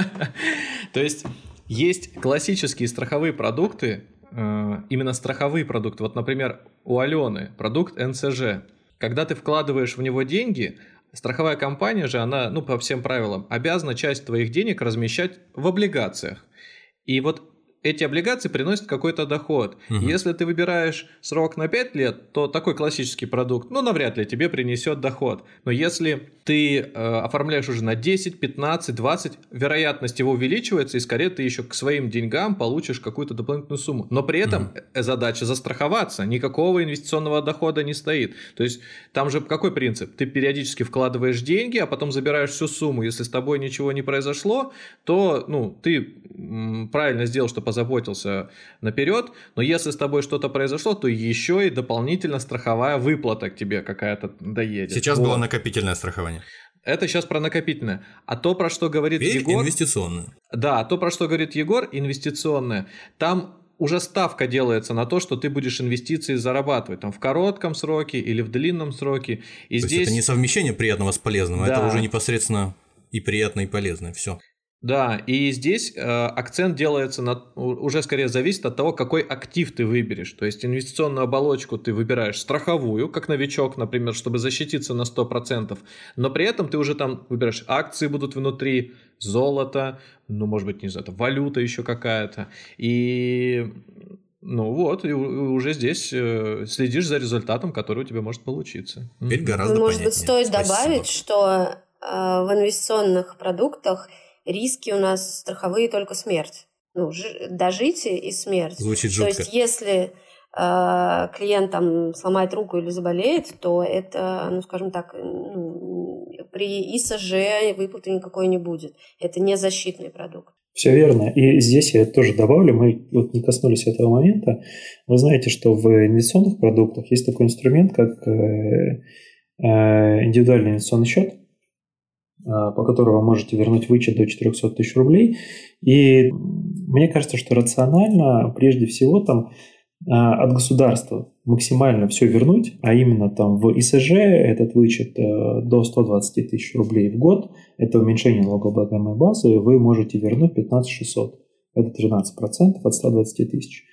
[laughs] То есть, есть классические страховые продукты, э, именно страховые продукты. Вот, например, у Алены продукт НСЖ. Когда ты вкладываешь в него деньги, страховая компания же, она, ну, по всем правилам, обязана часть твоих денег размещать в облигациях. И вот эти облигации приносят какой-то доход. Угу. Если ты выбираешь срок на 5 лет, то такой классический продукт, ну, навряд ли тебе принесет доход. Но если ты э, оформляешь уже на 10, 15, 20, вероятность его увеличивается, и скорее ты еще к своим деньгам получишь какую-то дополнительную сумму. Но при этом угу. задача застраховаться, никакого инвестиционного дохода не стоит. То есть там же какой принцип? Ты периодически вкладываешь деньги, а потом забираешь всю сумму. Если с тобой ничего не произошло, то ну, ты правильно сделал, что позаботился наперед, но если с тобой что-то произошло, то еще и дополнительно страховая выплата к тебе какая-то доедет. Сейчас вот. было накопительное страхование. Это сейчас про накопительное. А то, про что говорит Теперь Егор... инвестиционное. Да, то, про что говорит Егор, инвестиционное. Там уже ставка делается на то, что ты будешь инвестиции зарабатывать там в коротком сроке или в длинном сроке. И то здесь есть это не совмещение приятного с полезным, да. это уже непосредственно и приятное, и полезное. Все. Да, и здесь э, акцент делается на уже скорее зависит от того, какой актив ты выберешь. То есть инвестиционную оболочку ты выбираешь страховую, как новичок, например, чтобы защититься на 100%, но при этом ты уже там выбираешь акции будут внутри, золото, ну, может быть, не знаю, это валюта еще какая-то. И ну вот, и уже здесь э, следишь за результатом, который у тебя может получиться. Теперь гораздо Может быть, стоит Спасибо. добавить, что э, в инвестиционных продуктах риски у нас страховые только смерть. Ну, дожитие и смерть. Звучит жутко. То есть, если э, клиент там сломает руку или заболеет, то это, ну, скажем так, ну, при ИСЖ выплаты никакой не будет. Это не защитный продукт. Все верно. И здесь я тоже добавлю, мы вот не коснулись этого момента. Вы знаете, что в инвестиционных продуктах есть такой инструмент, как э, э, индивидуальный инвестиционный счет, по которому вы можете вернуть вычет до 400 тысяч рублей. И мне кажется, что рационально прежде всего там а, от государства максимально все вернуть, а именно там в ИСЖ этот вычет э, до 120 тысяч рублей в год, это уменьшение налогооблагаемой базы, вы можете вернуть 15 600. Это 13% от 120 тысяч.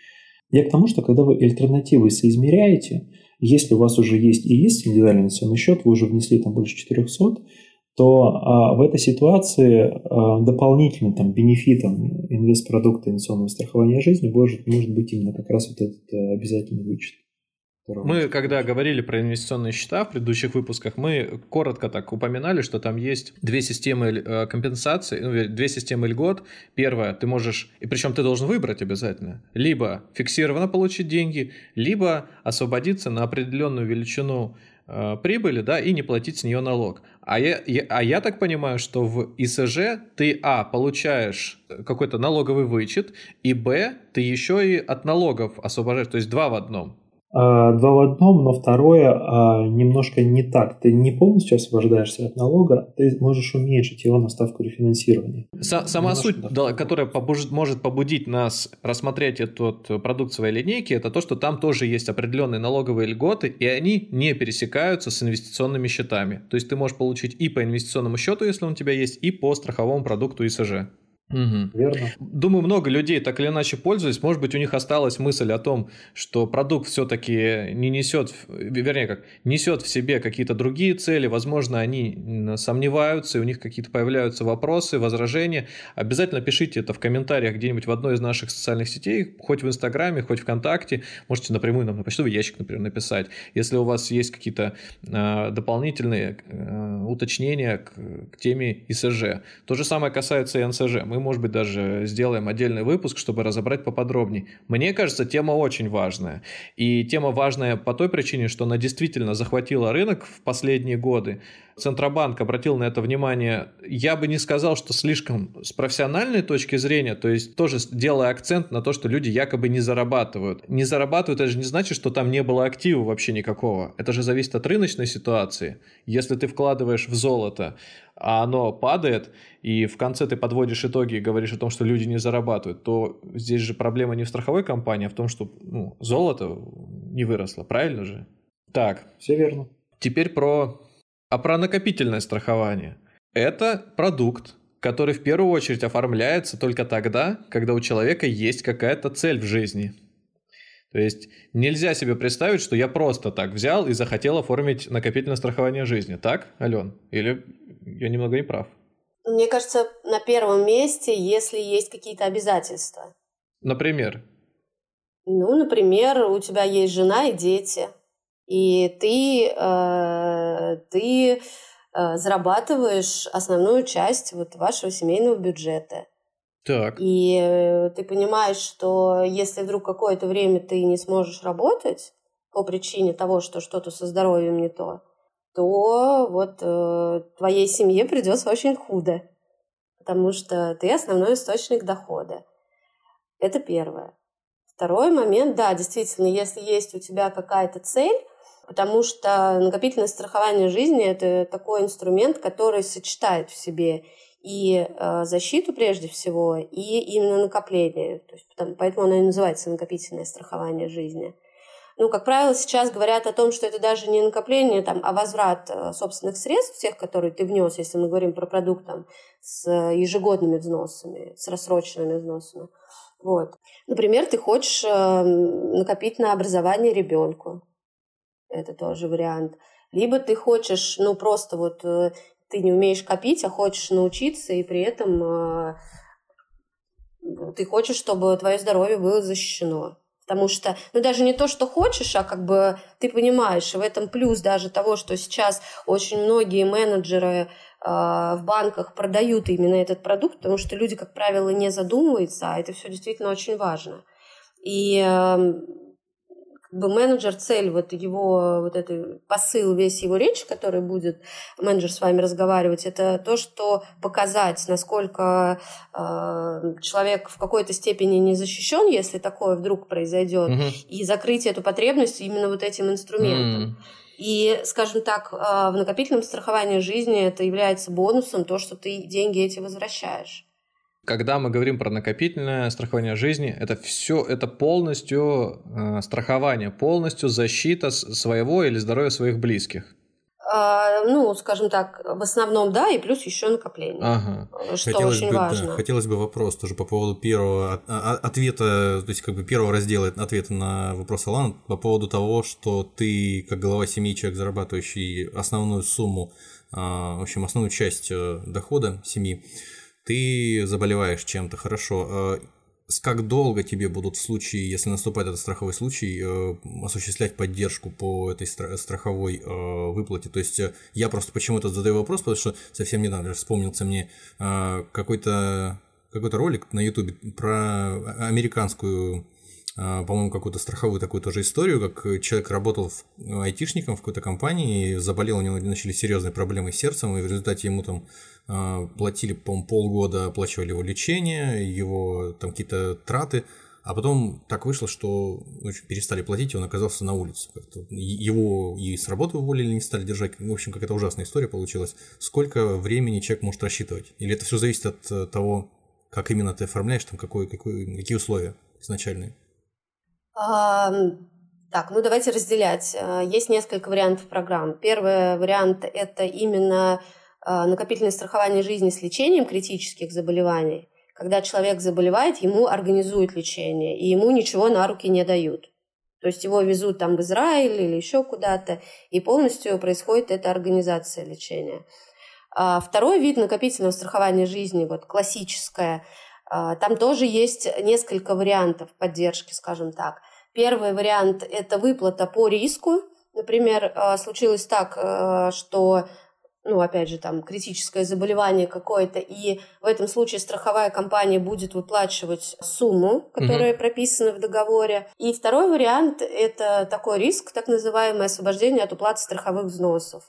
Я к тому, что когда вы альтернативы соизмеряете, если у вас уже есть и есть индивидуальный инвестиционный счет, вы уже внесли там больше 400, то а, в этой ситуации а, дополнительным там, бенефитом инвестпродукта инвестиционного страхования жизни может, может быть именно как раз вот этот а, обязательный вычет. Мы, когда говорили про инвестиционные счета в предыдущих выпусках, мы коротко так упоминали, что там есть две системы э, компенсации, ну, две системы льгот. Первая, ты можешь, и причем ты должен выбрать обязательно, либо фиксированно получить деньги, либо освободиться на определенную величину э, прибыли, да, и не платить с нее налог. А я, я, а я так понимаю, что в ИСЖ ты, а, получаешь какой-то налоговый вычет, и, б, ты еще и от налогов освобождаешь, то есть два в одном. А, два в одном, но второе а, немножко не так. Ты не полностью освобождаешься от налога, ты можешь уменьшить его на ставку рефинансирования. С- сама немножко суть, да, которая побуж- может побудить нас рассмотреть этот продукт своей линейки, это то, что там тоже есть определенные налоговые льготы, и они не пересекаются с инвестиционными счетами. То есть ты можешь получить и по инвестиционному счету, если он у тебя есть, и по страховому продукту ИСЖ. Угу. Верно. Думаю, много людей так или иначе пользуются. Может быть, у них осталась мысль о том, что продукт все-таки не несет, вернее, как несет в себе какие-то другие цели. Возможно, они сомневаются, и у них какие-то появляются вопросы, возражения. Обязательно пишите это в комментариях где-нибудь в одной из наших социальных сетей, хоть в Инстаграме, хоть ВКонтакте. Можете напрямую нам на почтовый ящик, например, написать. Если у вас есть какие-то э, дополнительные э, уточнения к, к теме ИСЖ. То же самое касается и НСЖ. Мы мы, может быть, даже сделаем отдельный выпуск, чтобы разобрать поподробнее. Мне кажется, тема очень важная. И тема важная по той причине, что она действительно захватила рынок в последние годы. Центробанк обратил на это внимание, я бы не сказал, что слишком с профессиональной точки зрения, то есть тоже делая акцент на то, что люди якобы не зарабатывают. Не зарабатывают, это же не значит, что там не было актива вообще никакого. Это же зависит от рыночной ситуации. Если ты вкладываешь в золото, а оно падает, и в конце ты подводишь итоги и говоришь о том, что люди не зарабатывают, то здесь же проблема не в страховой компании, а в том, что ну, золото не выросло, правильно же? Так. Все верно. Теперь про а про накопительное страхование. Это продукт, который в первую очередь оформляется только тогда, когда у человека есть какая-то цель в жизни. То есть нельзя себе представить, что я просто так взял и захотел оформить накопительное страхование жизни. Так, Ален? Или я немного не прав? Мне кажется, на первом месте, если есть какие-то обязательства. Например? Ну, например, у тебя есть жена и дети – и ты, э, ты э, зарабатываешь основную часть вот вашего семейного бюджета. Так. И э, ты понимаешь, что если вдруг какое-то время ты не сможешь работать по причине того, что что-то со здоровьем не то, то вот э, твоей семье придется очень худо, потому что ты основной источник дохода. Это первое. Второй момент, да, действительно, если есть у тебя какая-то цель, потому что накопительное страхование жизни – это такой инструмент, который сочетает в себе и э, защиту прежде всего, и именно накопление. То есть, потому, поэтому оно и называется накопительное страхование жизни. Ну, как правило, сейчас говорят о том, что это даже не накопление, там, а возврат э, собственных средств, всех, которые ты внес, если мы говорим про продукт там, с ежегодными взносами, с рассроченными взносами. Вот. Например, ты хочешь э, накопить на образование ребенку это тоже вариант. Либо ты хочешь, ну, просто вот э, ты не умеешь копить, а хочешь научиться, и при этом э, ты хочешь, чтобы твое здоровье было защищено. Потому что, ну, даже не то, что хочешь, а как бы ты понимаешь, и в этом плюс даже того, что сейчас очень многие менеджеры э, в банках продают именно этот продукт, потому что люди, как правило, не задумываются, а это все действительно очень важно. И э, бы менеджер цель вот его вот этот посыл весь его речи, который будет менеджер с вами разговаривать, это то, что показать, насколько э, человек в какой-то степени не защищен, если такое вдруг произойдет, угу. и закрыть эту потребность именно вот этим инструментом. Mm. И, скажем так, э, в накопительном страховании жизни это является бонусом, то, что ты деньги эти возвращаешь. Когда мы говорим про накопительное страхование жизни, это все, это полностью э, страхование, полностью защита своего или здоровья своих близких. А, ну, скажем так, в основном да, и плюс еще накопление, ага. что хотелось очень бы, важно. Да, хотелось бы вопрос тоже по поводу первого ответа, то есть как бы первого раздела ответа на вопрос Алана по поводу того, что ты как глава семьи, человек, зарабатывающий основную сумму, а, в общем, основную часть э, дохода семьи, ты заболеваешь чем-то, хорошо. А, как долго тебе будут в случае, если наступает этот страховой случай, э, осуществлять поддержку по этой страховой э, выплате? То есть э, я просто почему-то задаю вопрос, потому что совсем недавно вспомнился мне какой-то какой-то ролик на YouTube про американскую по-моему, какую-то страховую такую тоже историю, как человек работал в, айтишником в какой-то компании, заболел, у него начались серьезные проблемы с сердцем, и в результате ему там а, платили, по-моему, полгода, оплачивали его лечение, его там какие-то траты, а потом так вышло, что ну, перестали платить, и он оказался на улице. Его и с работы уволили, не стали держать. В общем, какая-то ужасная история получилась. Сколько времени человек может рассчитывать? Или это все зависит от э, того, как именно ты оформляешь, там какой, какой, какие условия изначальные? Так, ну давайте разделять. А, есть несколько вариантов программ. Первый вариант – это именно а, накопительное страхование жизни с лечением критических заболеваний, когда человек заболевает, ему организуют лечение, и ему ничего на руки не дают. То есть его везут там в Израиль или еще куда-то, и полностью происходит эта организация лечения. А второй вид накопительного страхования жизни, вот классическое, там тоже есть несколько вариантов поддержки, скажем так. Первый вариант – это выплата по риску. Например, случилось так, что ну, опять же, там, критическое заболевание какое-то, и в этом случае страховая компания будет выплачивать сумму, которая угу. прописана в договоре. И второй вариант – это такой риск, так называемое освобождение от уплаты страховых взносов.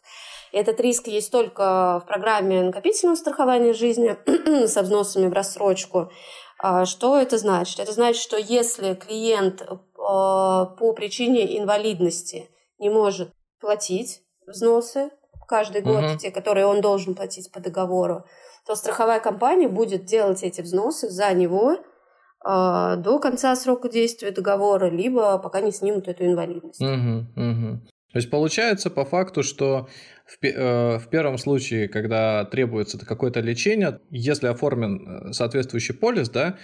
Этот риск есть только в программе накопительного страхования жизни [clears throat] со взносами в рассрочку. А что это значит? Это значит, что если клиент э, по причине инвалидности не может платить взносы, каждый год, угу. те, которые он должен платить по договору, то страховая компания будет делать эти взносы за него э, до конца срока действия договора, либо пока не снимут эту инвалидность. Угу, угу. То есть получается по факту, что в, э, в первом случае, когда требуется какое-то лечение, если оформлен э, соответствующий полис, да,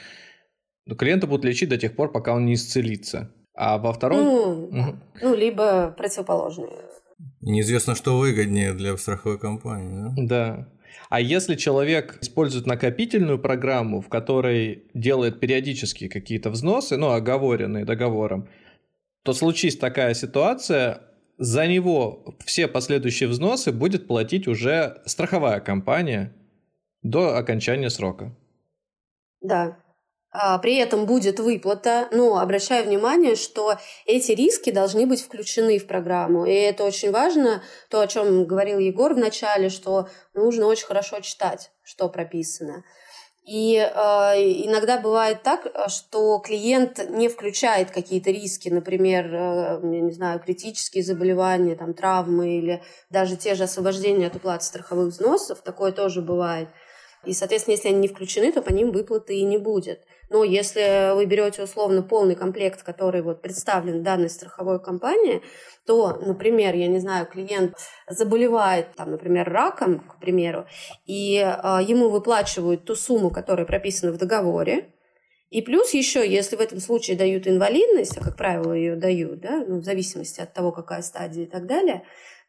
то клиента будут лечить до тех пор, пока он не исцелится. А во втором... Ну, угу. ну либо противоположные Неизвестно, что выгоднее для страховой компании. Да? да. А если человек использует накопительную программу, в которой делает периодически какие-то взносы, ну, оговоренные договором, то случись такая ситуация, за него все последующие взносы будет платить уже страховая компания до окончания срока. Да, а, при этом будет выплата, но обращаю внимание, что эти риски должны быть включены в программу. И это очень важно, то, о чем говорил Егор в начале, что нужно очень хорошо читать, что прописано. И э, иногда бывает так, что клиент не включает какие-то риски, например, э, я не знаю, критические заболевания, там, травмы или даже те же освобождения от уплаты страховых взносов, такое тоже бывает. И, соответственно, если они не включены, то по ним выплаты и не будет. Но если вы берете условно полный комплект, который вот представлен данной страховой компании, то, например, я не знаю, клиент заболевает, там, например, раком, к примеру, и э, ему выплачивают ту сумму, которая прописана в договоре, и плюс еще, если в этом случае дают инвалидность, а как правило ее дают, да, ну, в зависимости от того, какая стадия и так далее,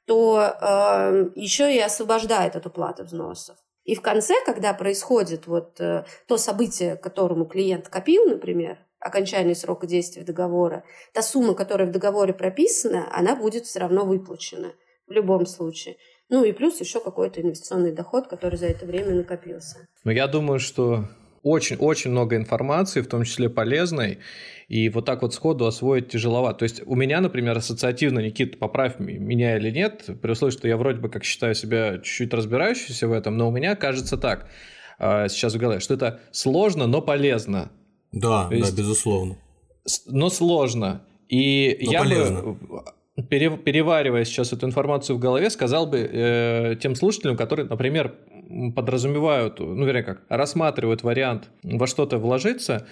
то э, еще и освобождает от уплаты взносов. И в конце, когда происходит вот э, то событие, которому клиент копил, например, окончание срока действия договора, та сумма, которая в договоре прописана, она будет все равно выплачена в любом случае. Ну и плюс еще какой-то инвестиционный доход, который за это время накопился. Но я думаю, что очень-очень много информации, в том числе полезной, и вот так вот сходу освоить тяжеловато. То есть у меня, например, ассоциативно, Никита, поправь меня или нет, при условии, что я вроде бы как считаю себя чуть-чуть разбирающимся в этом, но у меня кажется так, а, сейчас в голове, что это сложно, но полезно. Да, есть, да, безусловно. Но сложно. И но я полезно. бы, переваривая сейчас эту информацию в голове, сказал бы э, тем слушателям, которые, например, подразумевают, ну, вернее как, рассматривают вариант во что-то вложиться,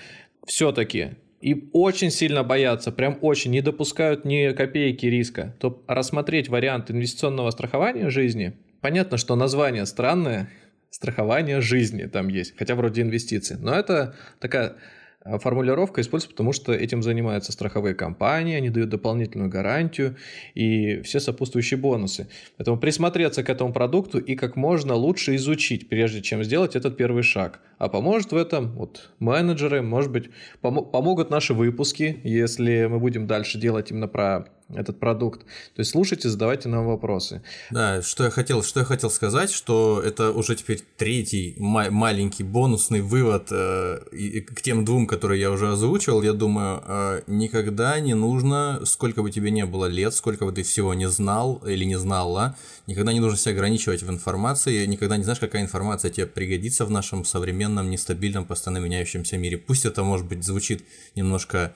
все-таки и очень сильно боятся, прям очень, не допускают ни копейки риска, то рассмотреть вариант инвестиционного страхования жизни, понятно, что название странное, страхование жизни там есть, хотя вроде инвестиции, но это такая формулировка используется, потому что этим занимаются страховые компании, они дают дополнительную гарантию и все сопутствующие бонусы. Поэтому присмотреться к этому продукту и как можно лучше изучить, прежде чем сделать этот первый шаг. А поможет в этом вот менеджеры, может быть, пом- помогут наши выпуски, если мы будем дальше делать именно про этот продукт. То есть слушайте, задавайте нам вопросы. Да, что я хотел, что я хотел сказать, что это уже теперь третий ма- маленький бонусный вывод э, и, к тем двум, которые я уже озвучил. Я думаю, э, никогда не нужно, сколько бы тебе не было лет, сколько бы ты всего не знал или не знала, никогда не нужно себя ограничивать в информации, никогда не знаешь, какая информация тебе пригодится в нашем современном, нестабильном, постоянно меняющемся мире. Пусть это, может быть, звучит немножко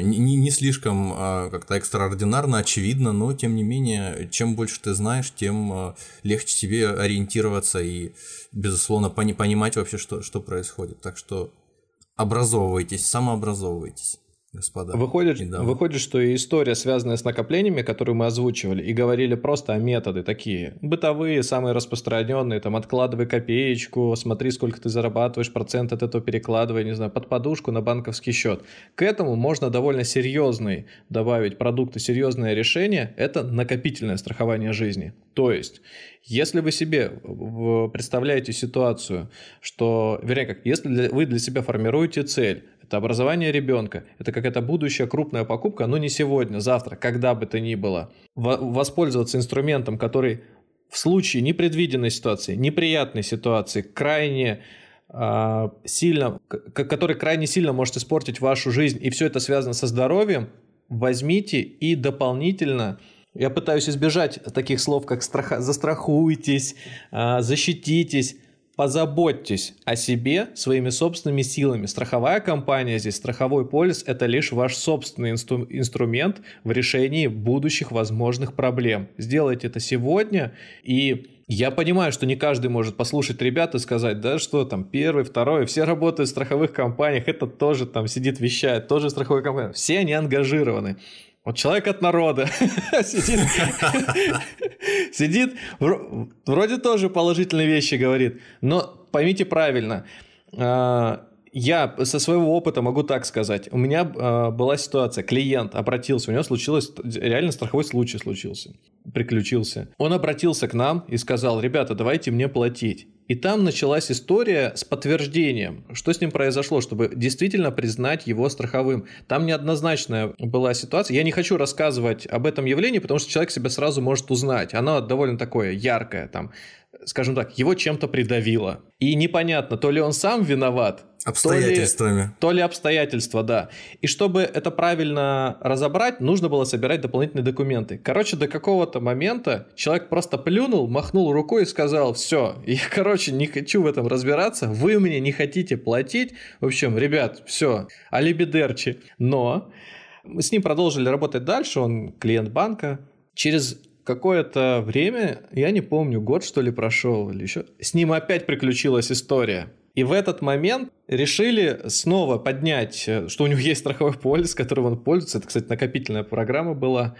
не, не слишком э, как-то экстраординарно, очевидно, но тем не менее, чем больше ты знаешь, тем э, легче тебе ориентироваться и, безусловно, пони- понимать вообще, что, что происходит. Так что образовывайтесь, самообразовывайтесь господа. Выходит, выходит, что и история, связанная с накоплениями, которую мы озвучивали, и говорили просто о методы такие, бытовые, самые распространенные, там, откладывай копеечку, смотри, сколько ты зарабатываешь, процент от этого перекладывай, не знаю, под подушку на банковский счет. К этому можно довольно серьезный добавить продукты, серьезное решение, это накопительное страхование жизни. То есть, если вы себе представляете ситуацию, что, вернее, как, если вы для себя формируете цель, это образование ребенка, это какая-то будущая крупная покупка, но не сегодня, завтра, когда бы то ни было. Воспользоваться инструментом, который в случае непредвиденной ситуации, неприятной ситуации, крайне э, сильно, который крайне сильно может испортить вашу жизнь, и все это связано со здоровьем, возьмите и дополнительно я пытаюсь избежать таких слов, как страха, застрахуйтесь, э, защититесь позаботьтесь о себе своими собственными силами. Страховая компания здесь, страховой полис – это лишь ваш собственный инстру- инструмент в решении будущих возможных проблем. Сделайте это сегодня, и я понимаю, что не каждый может послушать ребят и сказать, да что там, первый, второй, все работают в страховых компаниях, это тоже там сидит, вещает, тоже страховая компания. Все они ангажированы. Вот человек от народа [laughs] сидит, [laughs] сидит, вроде тоже положительные вещи говорит, но поймите правильно, а, я со своего опыта могу так сказать. У меня э, была ситуация, клиент обратился, у него случилось, реально страховой случай случился, приключился. Он обратился к нам и сказал, ребята, давайте мне платить. И там началась история с подтверждением, что с ним произошло, чтобы действительно признать его страховым. Там неоднозначная была ситуация. Я не хочу рассказывать об этом явлении, потому что человек себя сразу может узнать. Оно довольно такое яркое, там, скажем так, его чем-то придавило. И непонятно, то ли он сам виноват, Обстоятельствами. То ли, то ли обстоятельства, да. И чтобы это правильно разобрать, нужно было собирать дополнительные документы. Короче, до какого-то момента человек просто плюнул, махнул рукой и сказал, все, я, [laughs] короче, не хочу в этом разбираться, вы мне не хотите платить. В общем, ребят, все, алибидерчи. Но мы с ним продолжили работать дальше, он клиент банка. Через какое-то время, я не помню, год что ли прошел или еще, с ним опять приключилась история. И в этот момент решили снова поднять, э, что у него [laughs] есть страховой полис, которым он пользуется. Это, кстати, накопительная программа была.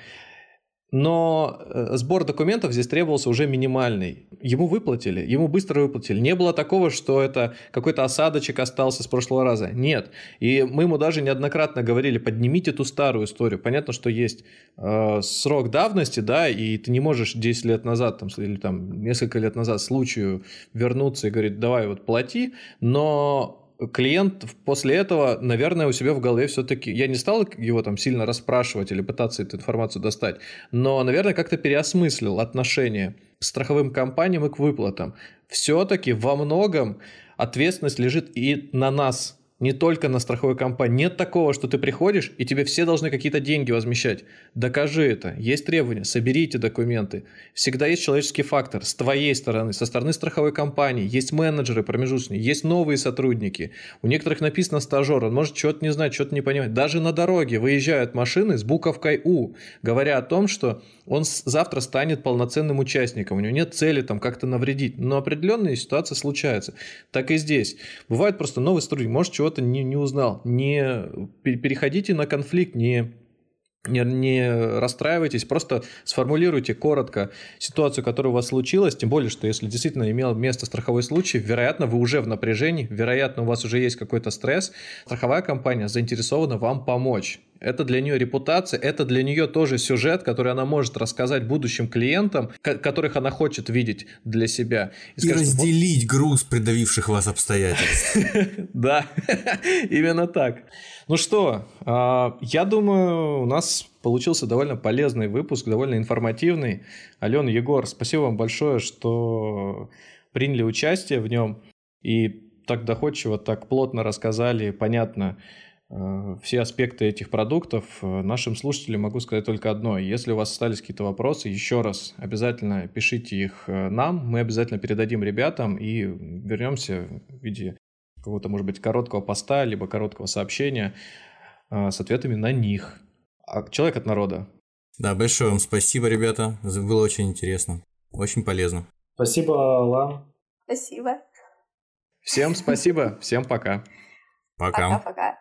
Но э, сбор документов здесь требовался уже минимальный. Ему выплатили, ему быстро выплатили. Не было такого, что это какой-то осадочек остался с прошлого раза. Нет. И мы ему даже неоднократно говорили, поднимите ту старую историю. Понятно, что есть э, срок давности, да, и ты не можешь 10 лет назад там, или там несколько лет назад случаю вернуться и говорить, давай вот плати, но клиент после этого, наверное, у себя в голове все-таки... Я не стал его там сильно расспрашивать или пытаться эту информацию достать, но, наверное, как-то переосмыслил отношение к страховым компаниям и к выплатам. Все-таки во многом ответственность лежит и на нас, не только на страховой компании. Нет такого, что ты приходишь, и тебе все должны какие-то деньги возмещать. Докажи это. Есть требования, соберите документы. Всегда есть человеческий фактор с твоей стороны, со стороны страховой компании. Есть менеджеры промежуточные, есть новые сотрудники. У некоторых написано стажер, он может что-то не знать, что-то не понимать. Даже на дороге выезжают машины с буковкой У, говоря о том, что он завтра станет полноценным участником. У него нет цели там как-то навредить. Но определенные ситуации случаются. Так и здесь. Бывает просто новый сотрудник, может чего-то не, не узнал. Не переходите на конфликт, не не, не расстраивайтесь, просто сформулируйте коротко ситуацию, которая у вас случилась, тем более, что если действительно имел место страховой случай, вероятно, вы уже в напряжении, вероятно, у вас уже есть какой-то стресс, страховая компания заинтересована вам помочь. Это для нее репутация, это для нее тоже сюжет, который она может рассказать будущим клиентам, которых она хочет видеть для себя. И, и скажет, разделить вот... груз придавивших вас обстоятельств. [laughs] Да, [laughs] именно так. Ну что, а, я думаю, у нас получился довольно полезный выпуск, довольно информативный. Алена, Егор, спасибо вам большое, что приняли участие в нем и так доходчиво, так плотно рассказали, понятно, Э, все аспекты этих продуктов. Нашим слушателям могу сказать только одно. Если у вас остались какие-то вопросы, еще раз обязательно пишите их э, нам. Мы обязательно передадим ребятам и вернемся в виде какого-то, может быть, короткого поста, либо короткого сообщения с ответами на них. А человек от народа. Да, большое вам спасибо, ребята. Было очень интересно. Очень полезно. Спасибо, Лан. Спасибо. Всем спасибо. Всем пока. Пока. Пока-пока.